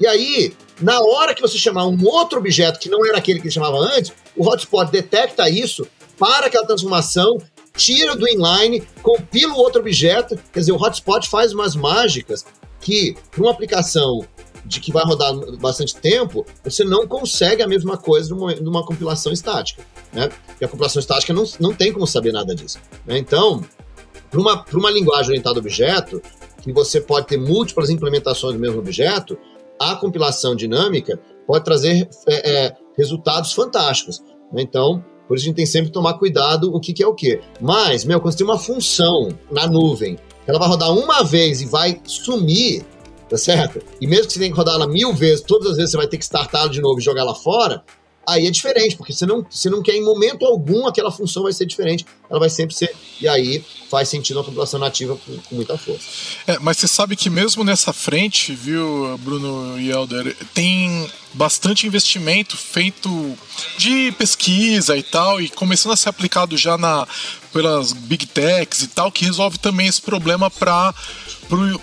E aí, na hora que você chamar um outro objeto que não era aquele que ele chamava antes, o hotspot detecta isso, para aquela transformação, tira do inline, compila o outro objeto. Quer dizer, o hotspot faz umas mágicas que, para uma aplicação de que vai rodar bastante tempo, você não consegue a mesma coisa numa, numa compilação estática. Né? Porque a compilação estática não, não tem como saber nada disso. Né? Então, para uma, uma linguagem orientada a objeto, que você pode ter múltiplas implementações do mesmo objeto, a compilação dinâmica pode trazer é, é, resultados fantásticos. Né? Então, por isso a gente tem sempre que tomar cuidado o que, que é o que. Mas, meu, quando você tem uma função na nuvem, ela vai rodar uma vez e vai sumir, tá certo? E mesmo que você tenha que rodar ela mil vezes, todas as vezes você vai ter que startar de novo e jogar ela fora, aí é diferente, porque você não, você não quer em momento algum aquela função vai ser diferente, ela vai sempre ser, e aí faz sentido uma compilação nativa com, com muita força. É, mas você sabe que mesmo nessa frente, viu, Bruno e Helder, tem bastante investimento feito de pesquisa e tal, e começando a ser aplicado já na, pelas big techs e tal, que resolve também esse problema para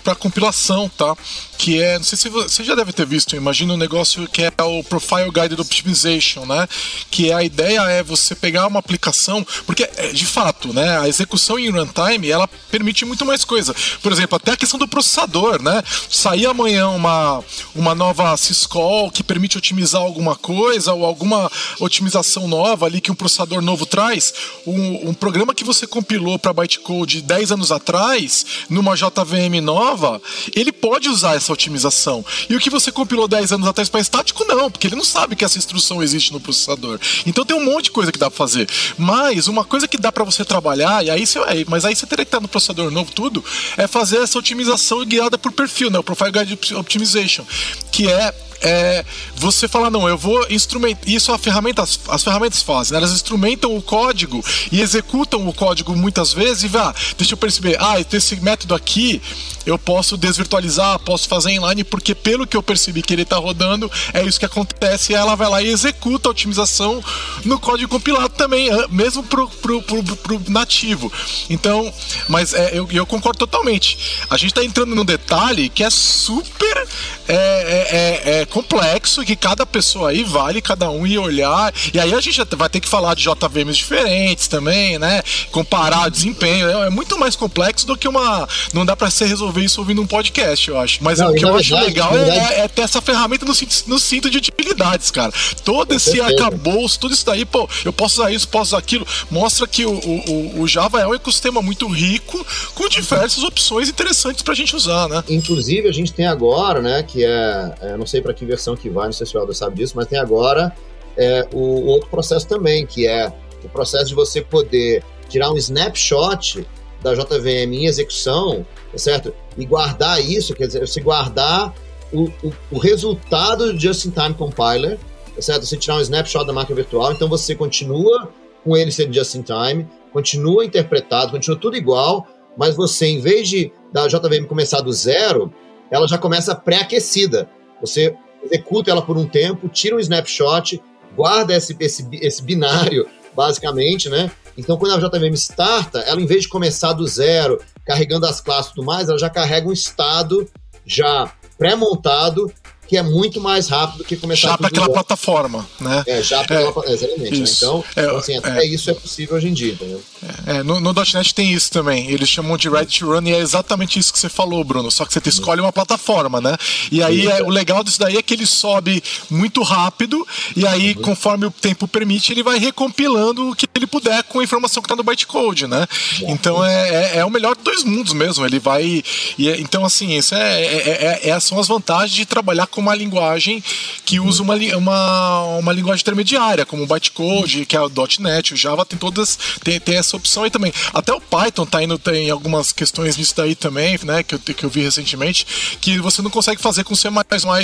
para compilação, tá? Que é, não sei se você já deve ter visto, imagina um negócio que é o Profile Guided Optimization, né? Que é, a ideia é você pegar uma aplicação, porque é, de fato, né, a execução em runtime, ela permite muito mais coisa. Por exemplo, até a questão do processador, né? Sair amanhã uma, uma nova syscall que permite otimizar alguma coisa ou alguma otimização nova ali que um processador novo traz, um, um programa que você compilou para bytecode 10 anos atrás, numa JVM nova, ele pode usar essa otimização. E o que você compilou 10 anos atrás para estático, não, porque ele não sabe que essa instrução existe no processador. Então tem um monte de coisa que dá para fazer. Mas uma coisa que dá para você trabalhar, e aí você, mas aí você teria que estar no processador novo tudo, é fazer essa otimização guiada por perfil, né? O Profile Guide Optimization, que é é você falar, não, eu vou instrumentar. Isso a ferramenta, as ferramentas fazem, né? elas instrumentam o código e executam o código muitas vezes e vá, ah, deixa eu perceber, ah, esse método aqui eu posso desvirtualizar, posso fazer inline, porque pelo que eu percebi que ele está rodando, é isso que acontece, e ela vai lá e executa a otimização no código compilado também, mesmo pro, pro, pro, pro nativo. Então, mas é, eu, eu concordo totalmente. A gente está entrando num detalhe que é super é, é, é, é complexo e que cada pessoa aí vale cada um ir olhar. E aí a gente vai ter que falar de JVMs diferentes também, né? Comparar desempenho. É, é muito mais complexo do que uma. Não dá para ser resolver isso ouvindo um podcast, eu acho. Mas não, o que eu verdade, acho legal é, verdade... é, é, ter essa ferramenta no, no cinto de utilidades, cara. Todo esse arcabouço, tudo isso daí, pô, eu posso usar isso, posso usar aquilo. Mostra que o, o, o Java é um ecossistema muito rico, com diversas opções interessantes pra gente usar, né? Inclusive, a gente tem agora, né, que é. é não sei para que versão que vai, não sei se o Aldo sabe disso, mas tem agora é, o, o, outro processo também, que é o processo de você poder tirar um snapshot da JVM em execução, tá certo? E guardar isso, quer dizer, você guardar o, o, o resultado do Just-in-Time Compiler, tá certo? Você tirar um snapshot da máquina virtual, então você continua com ele sendo Just-in-Time, continua interpretado, continua tudo igual, mas você, em vez de da JVM começar do zero, ela já começa pré-aquecida. Você executa ela por um tempo, tira um snapshot, guarda esse, esse, esse binário, basicamente, né? Então, quando a JVM starta, ela, em vez de começar do zero, carregando as classes e tudo mais, ela já carrega um estado já pré-montado que é muito mais rápido do que começar já para aquela plataforma, né? É, já para é, aquela exatamente. Né? Então, é, então, assim, até é, isso é possível hoje em dia, entendeu? É, no, no .NET tem isso também. Eles chamam de Ready to Run e é exatamente isso que você falou, Bruno. Só que você escolhe uma plataforma, né? E aí é, o legal disso daí é que ele sobe muito rápido e aí, uhum. conforme o tempo permite, ele vai recompilando o que ele puder com a informação que está no bytecode, né? Então é, é, é, o melhor dos dois mundos mesmo. Ele vai. E é, então, assim, isso é, é, é, são as vantagens de trabalhar com uma linguagem que usa uma, uma, uma linguagem intermediária, como o bytecode, que é o .NET, o Java tem todas tem, tem essa opção aí também. Até o Python tá indo tem algumas questões nisso daí também, né, que eu, que eu vi recentemente, que você não consegue fazer com C++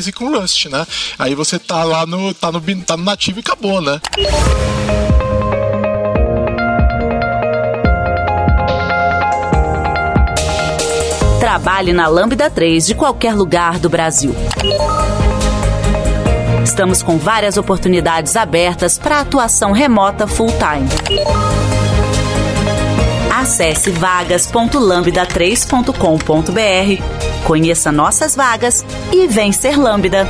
e com Rust, né? Aí você tá lá no tá no tá no nativo e acabou, né? Trabalhe na Lambda 3 de qualquer lugar do Brasil. Estamos com várias oportunidades abertas para atuação remota full-time. Acesse vagas.lambda3.com.br, conheça nossas vagas e vem ser Lambda.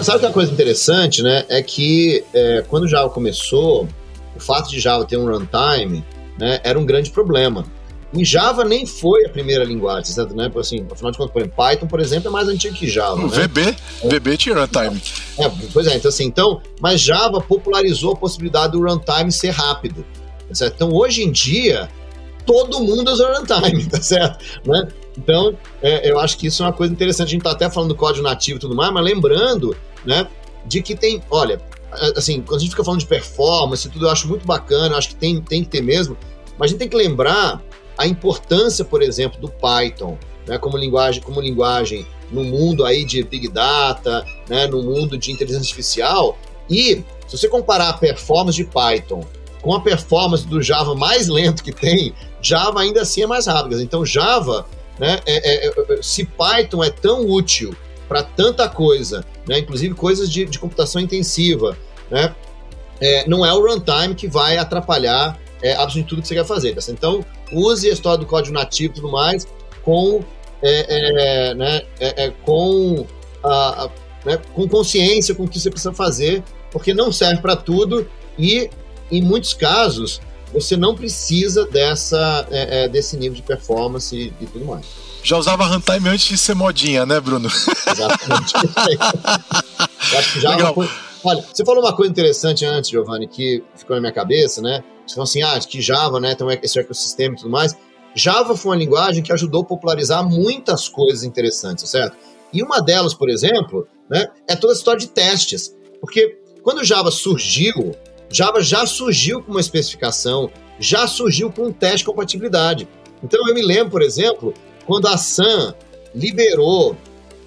Sabe que uma coisa interessante, né? É que é, quando Java começou, o fato de Java ter um runtime né, era um grande problema. Em Java nem foi a primeira linguagem, certo? Né? Assim, afinal de contas, por exemplo, Python, por exemplo, é mais antigo que Java. O né? VB, é. VB tinha runtime. É, pois é, então assim, então, mas Java popularizou a possibilidade do runtime ser rápido. Tá certo? Então, hoje em dia, todo mundo usa runtime, <laughs> tá certo? Né? Então, é, eu acho que isso é uma coisa interessante. A gente tá até falando do código nativo e tudo mais, mas lembrando, né, de que tem, olha, assim, quando a gente fica falando de performance e tudo, eu acho muito bacana, eu acho que tem, tem que ter mesmo, mas a gente tem que lembrar a importância, por exemplo, do Python, né, como linguagem, como linguagem no mundo aí de big data, né, no mundo de inteligência artificial. E se você comparar a performance de Python com a performance do Java mais lento que tem, Java ainda assim é mais rápido. Então Java, né, é, é, é, se Python é tão útil para tanta coisa, né, inclusive coisas de, de computação intensiva, né, é, não é o runtime que vai atrapalhar é, absolutamente tudo que você quer fazer. Tá? Então, use a história do código nativo e tudo mais com, é, é, né, é, é com, a, a, né, com consciência com o que você precisa fazer, porque não serve para tudo e, em muitos casos, você não precisa dessa, é, desse nível de performance e, e tudo mais. Já usava runtime antes de ser modinha, né, Bruno? Exatamente. <laughs> acho que já Legal. Olha, você falou uma coisa interessante antes, Giovanni, que ficou na minha cabeça, né? Você falou assim, ah, que Java, né, tem esse ecossistema e tudo mais. Java foi uma linguagem que ajudou a popularizar muitas coisas interessantes, certo? E uma delas, por exemplo, né, é toda a história de testes. Porque quando Java surgiu, Java já surgiu com uma especificação, já surgiu com um teste de compatibilidade. Então eu me lembro, por exemplo, quando a Sun liberou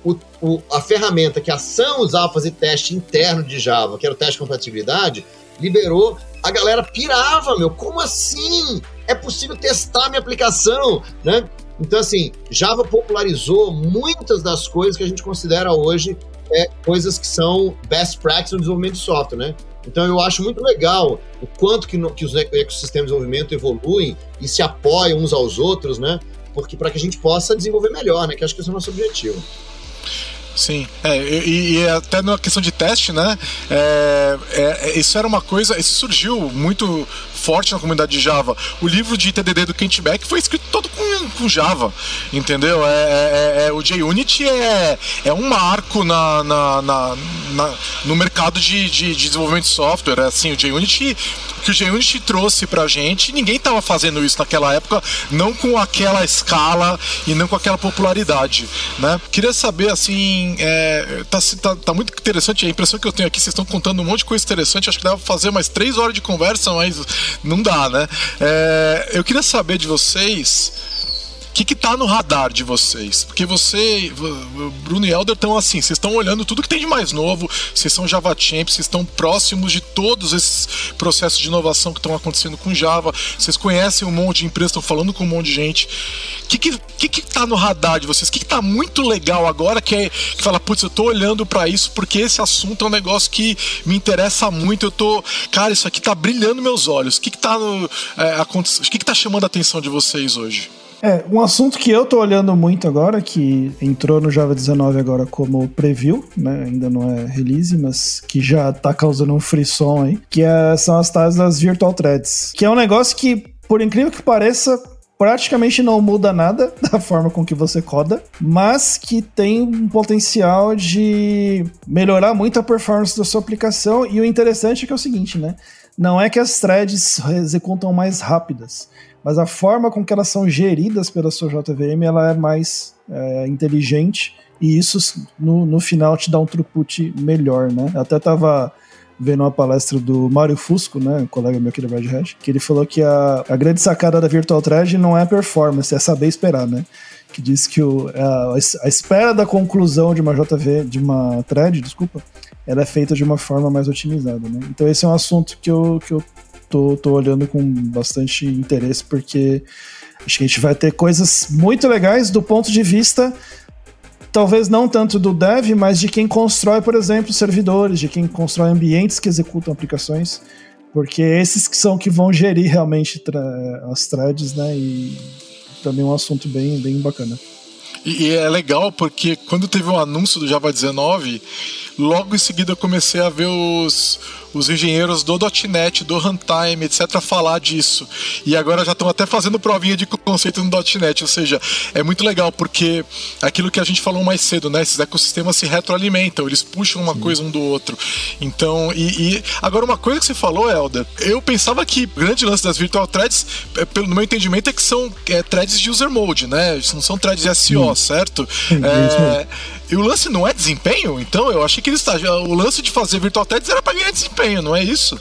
o, o, a ferramenta que a Sun usava para fazer teste interno de Java, que era o teste de compatibilidade, liberou, a galera pirava, meu, como assim? É possível testar minha aplicação, né? Então, assim, Java popularizou muitas das coisas que a gente considera hoje é, coisas que são best practice no desenvolvimento de software, né? Então, eu acho muito legal o quanto que, no, que os ecossistemas de desenvolvimento evoluem e se apoiam uns aos outros, né? porque para que a gente possa desenvolver melhor, né? Que acho que esse é o nosso objetivo. Sim, é, e, e, até na questão de teste, né? É, é, isso era uma coisa, isso surgiu muito forte na comunidade de Java. O livro de TDD do Kent Beck foi escrito todo com, com Java, entendeu? É, é, é, é o JUnity é, é um marco na, na, na, na no mercado de, de, de, desenvolvimento de software. É assim, o JUnity, que o JUnity trouxe pra gente, ninguém estava fazendo isso naquela época, não com aquela escala e não com aquela popularidade, né? Queria saber, assim, é, tá, tá, tá, muito interessante. A impressão que eu tenho aqui, vocês estão contando um monte de coisa interessante. Acho que dá pra fazer mais três horas de conversa, mas não dá, né? É, eu queria saber de vocês que que tá no radar de vocês? Porque você, Bruno e Helder, estão assim, vocês estão olhando tudo que tem de mais novo, vocês são Java Champs, vocês estão próximos de todos esses processos de inovação que estão acontecendo com Java, vocês conhecem um monte de empresas, estão falando com um monte de gente. O que que, que que tá no radar de vocês? O que que tá muito legal agora que, é, que fala, putz, eu tô olhando para isso porque esse assunto é um negócio que me interessa muito, eu tô, cara, isso aqui tá brilhando meus olhos. O que que tá no, é, acontecendo? O que que tá chamando a atenção de vocês hoje? É, um assunto que eu tô olhando muito agora, que entrou no Java 19 agora como preview, né? Ainda não é release, mas que já tá causando um frisson aí, que é, são as tais das Virtual Threads. Que é um negócio que, por incrível que pareça, praticamente não muda nada <laughs> da forma com que você coda, mas que tem um potencial de melhorar muito a performance da sua aplicação. E o interessante é que é o seguinte, né? Não é que as threads executam mais rápidas mas a forma com que elas são geridas pela sua JVM ela é mais é, inteligente e isso no, no final te dá um throughput melhor, né? Eu até estava vendo uma palestra do Mário Fusco, né, um colega meu aqui da Red Hat, que ele falou que a, a grande sacada da Virtual Thread não é performance, é saber esperar, né? Que diz que o, a, a espera da conclusão de uma JV, de uma thread, desculpa, ela é feita de uma forma mais otimizada, né? Então esse é um assunto que eu, que eu tô, tô olhando com bastante interesse, porque acho que a gente vai ter coisas muito legais do ponto de vista talvez não tanto do dev, mas de quem constrói, por exemplo, servidores, de quem constrói ambientes que executam aplicações, porque esses que são que vão gerir realmente as threads, né? E também um assunto bem, bem bacana. E, e é legal porque quando teve o um anúncio do Java 19, logo em seguida eu comecei a ver os, os engenheiros do .NET, do Runtime, etc., falar disso. E agora já estão até fazendo provinha de conceito no .NET, ou seja, é muito legal porque aquilo que a gente falou mais cedo, né? Esses ecossistemas se retroalimentam, eles puxam uma Sim. coisa um do outro. Então, e, e, agora uma coisa que você falou, Helder, eu pensava que o grande lance das virtual threads, é, pelo meu entendimento, é que são é, threads de user mode, né? Não são threads SO, Sim. certo? É, e o lance não é desempenho? Então, eu achei que eles o lance de fazer virtual threads era para ganhar desempenho, não é isso?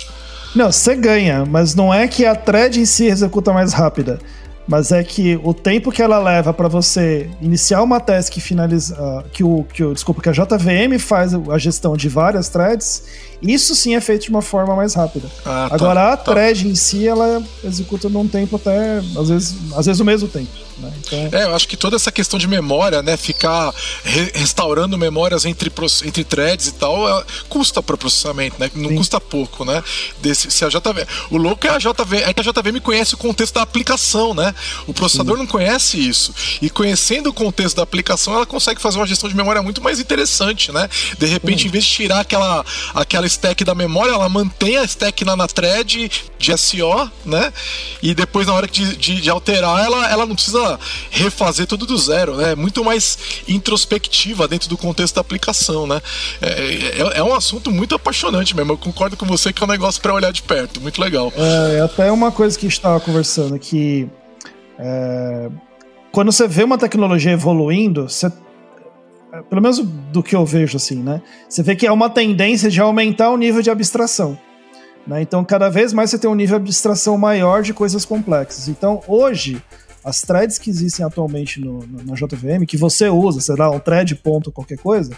Não, você ganha, mas não é que a thread em si executa mais rápida. Mas é que o tempo que ela leva para você iniciar uma task e finalizar. Que o, que o, desculpa, que a JVM faz a gestão de várias threads isso sim é feito de uma forma mais rápida. Ah, tá, Agora a tá. thread em si, ela executa num tempo até, às vezes, às vezes o mesmo tempo. Né? Então... É, eu acho que toda essa questão de memória, né, ficar re restaurando memórias entre, entre threads e tal, é, custa para processamento, né? Não sim. custa pouco, né? Desse, se a JV, o louco é a JV, é que a JVM conhece o contexto da aplicação, né? O processador uhum. não conhece isso. E conhecendo o contexto da aplicação, ela consegue fazer uma gestão de memória muito mais interessante, né? De repente, uhum. em vez de tirar aquela, aquela stack da memória, ela mantém a stack na, na thread de SO, né? E depois, na hora de, de, de alterar, ela, ela não precisa refazer tudo do zero, né? É muito mais introspectiva dentro do contexto da aplicação, né? É, é, é um assunto muito apaixonante mesmo. Eu concordo com você que é um negócio para olhar de perto, muito legal. É, até uma coisa que a gente estava conversando que é, quando você vê uma tecnologia evoluindo, você, pelo menos do que eu vejo assim, né? Você vê que é uma tendência de aumentar o nível de abstração. Né? Então, cada vez mais você tem um nível de abstração maior de coisas complexas. Então, hoje, as threads que existem atualmente no, no, na JVM, que você usa, sei lá, um thread ponto qualquer coisa,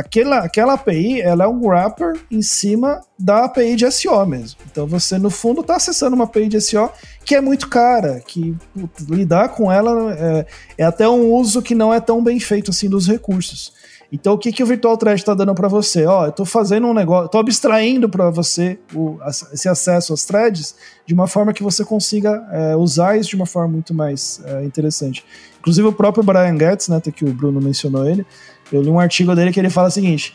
aquela, aquela API ela é um wrapper em cima da API de SEO mesmo. Então você, no fundo, está acessando uma API de SEO que é muito cara, que putz, lidar com ela é, é, até um uso que não é tão bem feito assim dos recursos. Então, o que, que o Virtual Thread está dando para você? Ó, eu estou fazendo um negócio, estou abstraindo para você o, esse acesso às threads de uma forma que você consiga é, usar isso de uma forma muito mais é, interessante. Inclusive, o próprio Brian Getz, né, que o Bruno mencionou ele, eu li um artigo dele que ele fala o seguinte: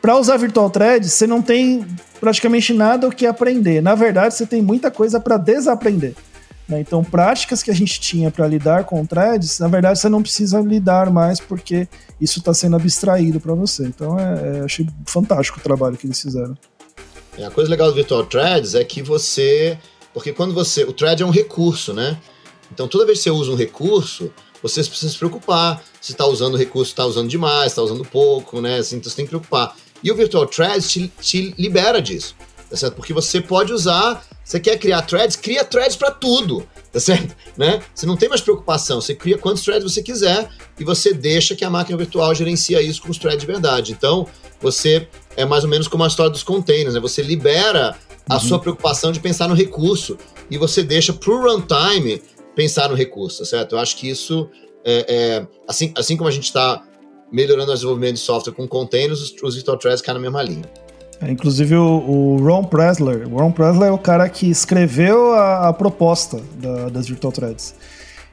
para usar Virtual Thread, você não tem praticamente nada o que aprender. Na verdade, você tem muita coisa para desaprender. Né? Então, práticas que a gente tinha para lidar com threads, na verdade, você não precisa lidar mais porque isso está sendo abstraído para você. Então, é, é, achei fantástico o trabalho que eles fizeram. É, a coisa legal do Virtual Threads é que você. Porque quando você. O thread é um recurso, né? Então, toda vez que você usa um recurso, você precisa se preocupar se está usando o recurso, está usando demais, está usando pouco, né? Assim, então você tem que preocupar. E o Virtual Threads te, te libera disso, tá certo? Porque você pode usar você quer criar threads? Cria threads para tudo, tá certo? <laughs> Né? Você não tem mais preocupação, você cria quantos threads você quiser e você deixa que a máquina virtual gerencia isso com os threads de verdade. Então, você é mais ou menos como a história dos containers, né? Você libera a uhum. sua preocupação de pensar no recurso e você deixa pro runtime pensar no recurso, certo? Eu acho que isso é, é assim, assim como a gente está melhorando o desenvolvimento de software com containers, os, os virtual threads caem na mesma linha. É, inclusive o, o, Ron Presler. O Ron Presler é o cara que escreveu a, a proposta da, das Virtual Threads.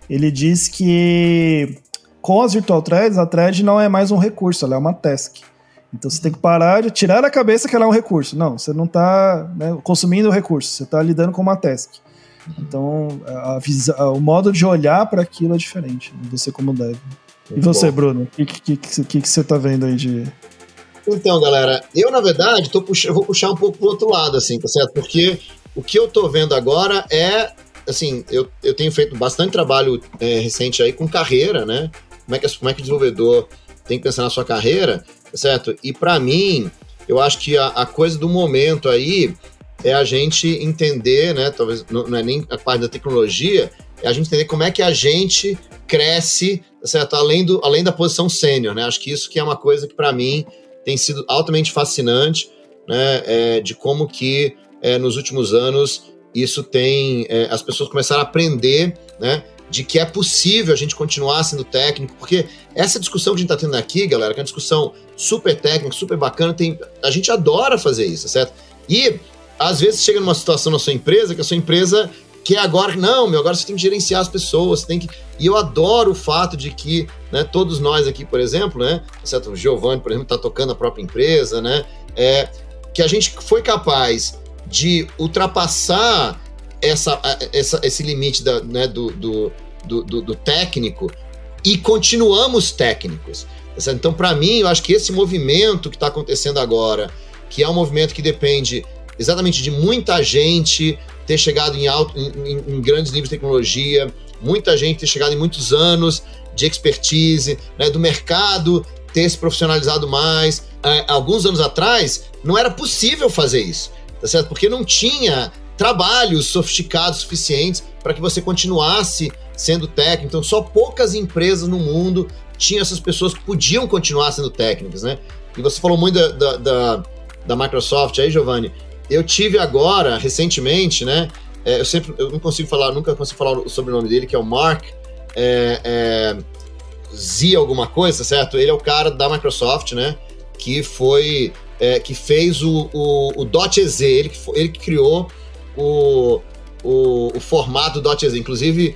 Ele diz que com as Virtual Threads, a thread não é mais um recurso, ela é uma task. Então você tem que parar de tirar da cabeça que ela é um recurso. Não, você não está né, consumindo o recurso, você está lidando com uma task. Então a, a, o modo de olhar para aquilo é diferente, né, você como deve. Muito e você, bom. Bruno? O que, que, que, que, você está vendo aí de, então, galera, eu na verdade tô pux... eu vou puxar um pouco pro outro lado, assim, tá certo? Porque o que eu tô vendo agora é, assim, eu, eu tenho feito bastante trabalho é, recente aí com carreira, né? Como é, que, como é que o desenvolvedor tem que pensar na sua carreira, tá certo? E para mim, eu acho que a, a, coisa do momento aí é a gente entender, né? Talvez não, é nem a parte da tecnologia, é a gente entender como é que a gente cresce, tá certo? Além, do, além da posição sênior, né? Acho que isso que é uma coisa que para mim tem sido altamente fascinante, né, é, de como que é, nos últimos anos isso tem, é, as pessoas começaram a aprender, né, de que é possível a gente continuar sendo técnico, porque essa discussão que a gente está tendo aqui, galera, que é uma discussão super técnica, super bacana, tem, a gente adora fazer isso, certo? E às vezes chega numa situação na sua empresa que a sua empresa que é agora, não, meu, agora você tem que gerenciar as pessoas, você tem que. E eu adoro o fato de que, né, todos nós aqui, por exemplo, né, certo? o Giovanni, por exemplo, está tocando a própria empresa, né, é, que a gente foi capaz de ultrapassar essa, essa, esse limite da, né, do, do, do, do técnico e continuamos técnicos. Tá então, para mim, eu acho que esse movimento que está acontecendo agora, que é um movimento que depende exatamente de muita gente ter chegado em, alto, em, em grandes níveis de tecnologia, muita gente ter chegado em muitos anos de expertise, né, do mercado ter se profissionalizado mais. É, alguns anos atrás, não era possível fazer isso, tá certo? Porque não tinha trabalhos sofisticados suficientes para que você continuasse sendo técnico. Então, só poucas empresas no mundo tinham essas pessoas que podiam continuar sendo técnicas, né? E você falou muito da, da, da, da Microsoft aí, Giovanni. Eu tive agora, recentemente, né? É, eu sempre, eu não consigo falar, nunca consigo falar o sobrenome dele, que é o Mark é, é, Z alguma coisa, certo? Ele é o cara da Microsoft, né? Que foi, é, que fez o, o, o .ez, ele que, ele que criou o, o, o formato .ez. Inclusive,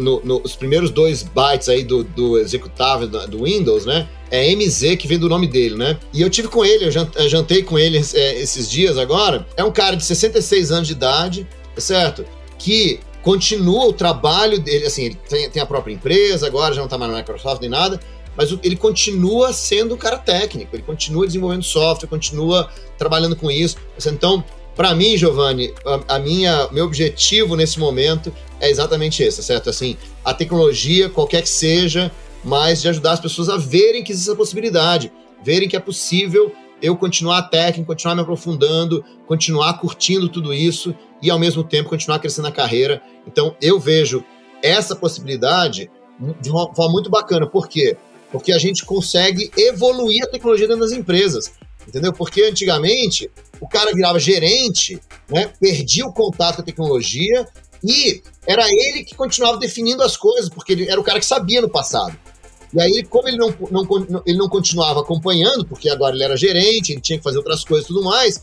no, no, os primeiros dois bytes aí do, do executável do Windows, né? É MZ que vem do nome dele, né? E eu tive com ele, eu jantei com ele é, esses dias agora. É um cara de 66 anos de idade, certo? Que continua o trabalho dele, assim, ele tem, tem a própria empresa, agora já não tá mais na Microsoft nem nada, mas ele continua sendo um cara técnico, ele continua desenvolvendo software, continua trabalhando com isso. Então, para mim, Giovanni, a, a, minha, meu objetivo nesse momento é exatamente esse, certo? Assim, a tecnologia, qualquer que seja, mas de ajudar as pessoas a verem que existe essa possibilidade, verem que é possível eu continuar técnico, continuar me aprofundando, continuar curtindo tudo isso e ao mesmo tempo continuar crescendo na carreira. Então, eu vejo essa possibilidade de uma forma muito bacana. Por quê? Porque a gente consegue evoluir a tecnologia dentro das empresas. Entendeu? Porque antigamente o cara virava gerente, né, perdia o contato com a tecnologia e era ele que continuava definindo as coisas, porque ele era o cara que sabia no passado. E aí, como ele não, não, ele não continuava acompanhando, porque agora ele era gerente, ele tinha que fazer outras coisas e tudo mais,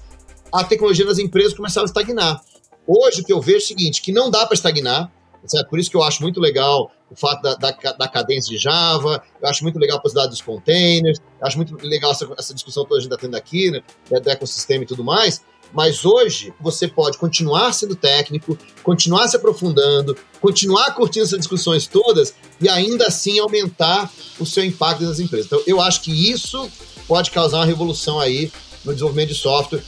a tecnologia nas empresas começava a estagnar. Hoje, o que eu vejo é o seguinte, que não dá para estagnar, certo? Por isso que eu acho muito legal o fato da, da, da, cadência de Java, eu acho muito legal a possibilidade dos containers, eu acho muito legal essa, essa discussão que a gente está tendo aqui, né, do ecossistema e tudo mais, mas hoje você pode continuar sendo técnico, continuar se aprofundando, continuar curtindo essas discussões todas e ainda assim aumentar o seu impacto nas empresas. Então, eu acho que isso pode causar uma revolução aí no desenvolvimento de software.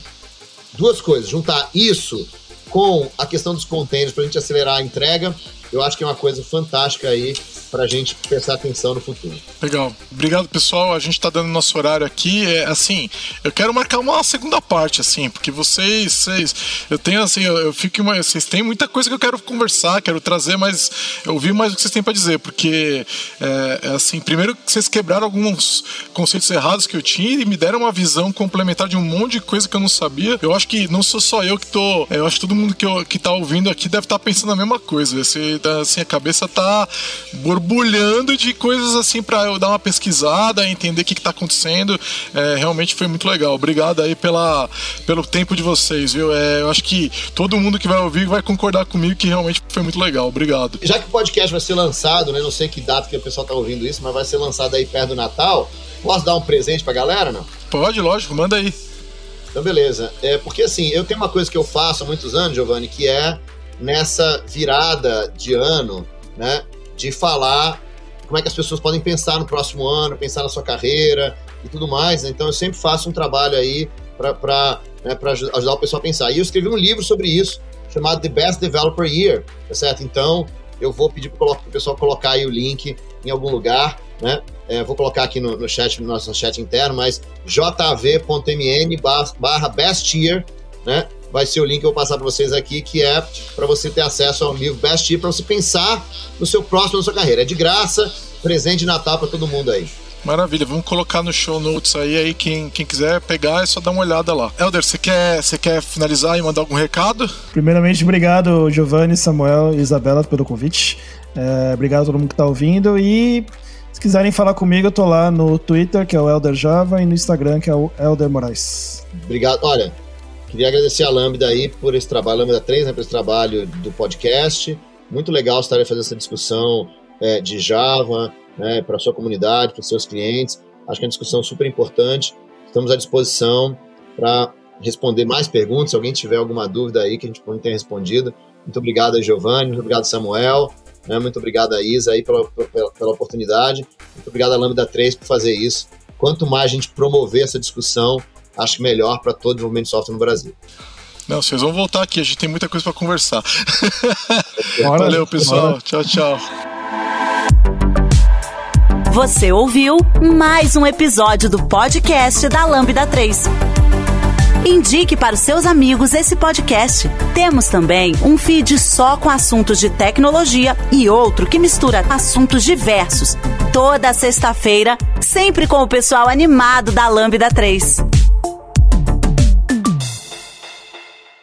Duas coisas, juntar isso com a questão dos containers para a gente acelerar a entrega eu acho que é uma coisa fantástica aí para a gente prestar atenção no futuro. Legal. Obrigado, pessoal. A gente está dando nosso horário aqui. É, assim, eu quero marcar uma segunda parte, assim, porque vocês, vocês eu tenho assim, eu, eu fico uma, vocês têm muita coisa que eu quero conversar, quero trazer mais, ouvir mais o que vocês têm para dizer, porque é, é, assim, primeiro vocês quebraram alguns conceitos errados que eu tinha e me deram uma visão complementar de um monte de coisa que eu não sabia. Eu acho que não sou só eu que tô, eu acho que todo mundo que, eu, que tá ouvindo aqui deve estar tá pensando a mesma coisa. Esse, assim, a cabeça tá borbulhando de coisas assim para eu dar uma pesquisada, entender o que, que tá acontecendo. É, realmente foi muito legal. Obrigado aí pela, pelo tempo de vocês, viu? É, eu acho que todo mundo que vai ouvir vai concordar comigo que realmente foi muito legal. Obrigado. Já que o podcast vai ser lançado, né? Não sei que data que o pessoal tá ouvindo isso, mas vai ser lançado aí perto do Natal. Posso dar um presente pra galera, não? Pode, lógico, manda aí. Então, beleza. É, porque assim, eu tenho uma coisa que eu faço há muitos anos, Giovanni, que é nessa virada de ano, né? De falar como é que as pessoas podem pensar no próximo ano, pensar na sua carreira e tudo mais. Né? Então eu sempre faço um trabalho aí para né, ajudar o pessoal a pensar. E eu escrevi um livro sobre isso, chamado The Best Developer Year, tá certo? Então eu vou pedir para o pessoal colocar aí o link em algum lugar, né? É, vou colocar aqui no, no chat, no nosso chat interno, mas jv.mn barra best year, né? Vai ser o link que eu vou passar para vocês aqui, que é para você ter acesso ao livro Best Year, para você pensar no seu próximo, na sua carreira. É de graça, presente de Natal para todo mundo aí. Maravilha, vamos colocar no show notes aí, aí quem, quem quiser pegar é só dar uma olhada lá. Helder, você quer, você quer finalizar e mandar algum recado? Primeiramente, obrigado, Giovanni, Samuel e Isabela, pelo convite. É, obrigado a todo mundo que está ouvindo e se quiserem falar comigo, eu tô lá no Twitter, que é o Elder Java, e no Instagram, que é o Elder Moraes. Obrigado. Olha, Queria agradecer a Lambda aí por esse trabalho, Lambda 3, né, por esse trabalho do podcast. Muito legal estar fazendo essa discussão é, de Java né, para a sua comunidade, para os seus clientes. Acho que é uma discussão super importante. Estamos à disposição para responder mais perguntas. Se alguém tiver alguma dúvida aí que a gente não tenha respondido. Muito obrigado, Giovanni. Muito obrigado, Samuel. Né, muito obrigado, a Isa, aí, pela, pela, pela oportunidade. Muito obrigado, a Lambda 3, por fazer isso. Quanto mais a gente promover essa discussão, acho melhor para todo o desenvolvimento de software no Brasil. Não, vocês vão voltar aqui, a gente tem muita coisa para conversar. <laughs> Valeu, pessoal. Tchau, tchau. Você ouviu mais um episódio do podcast da Lambda 3. Indique para os seus amigos esse podcast. Temos também um feed só com assuntos de tecnologia e outro que mistura assuntos diversos. Toda sexta-feira, sempre com o pessoal animado da Lambda 3.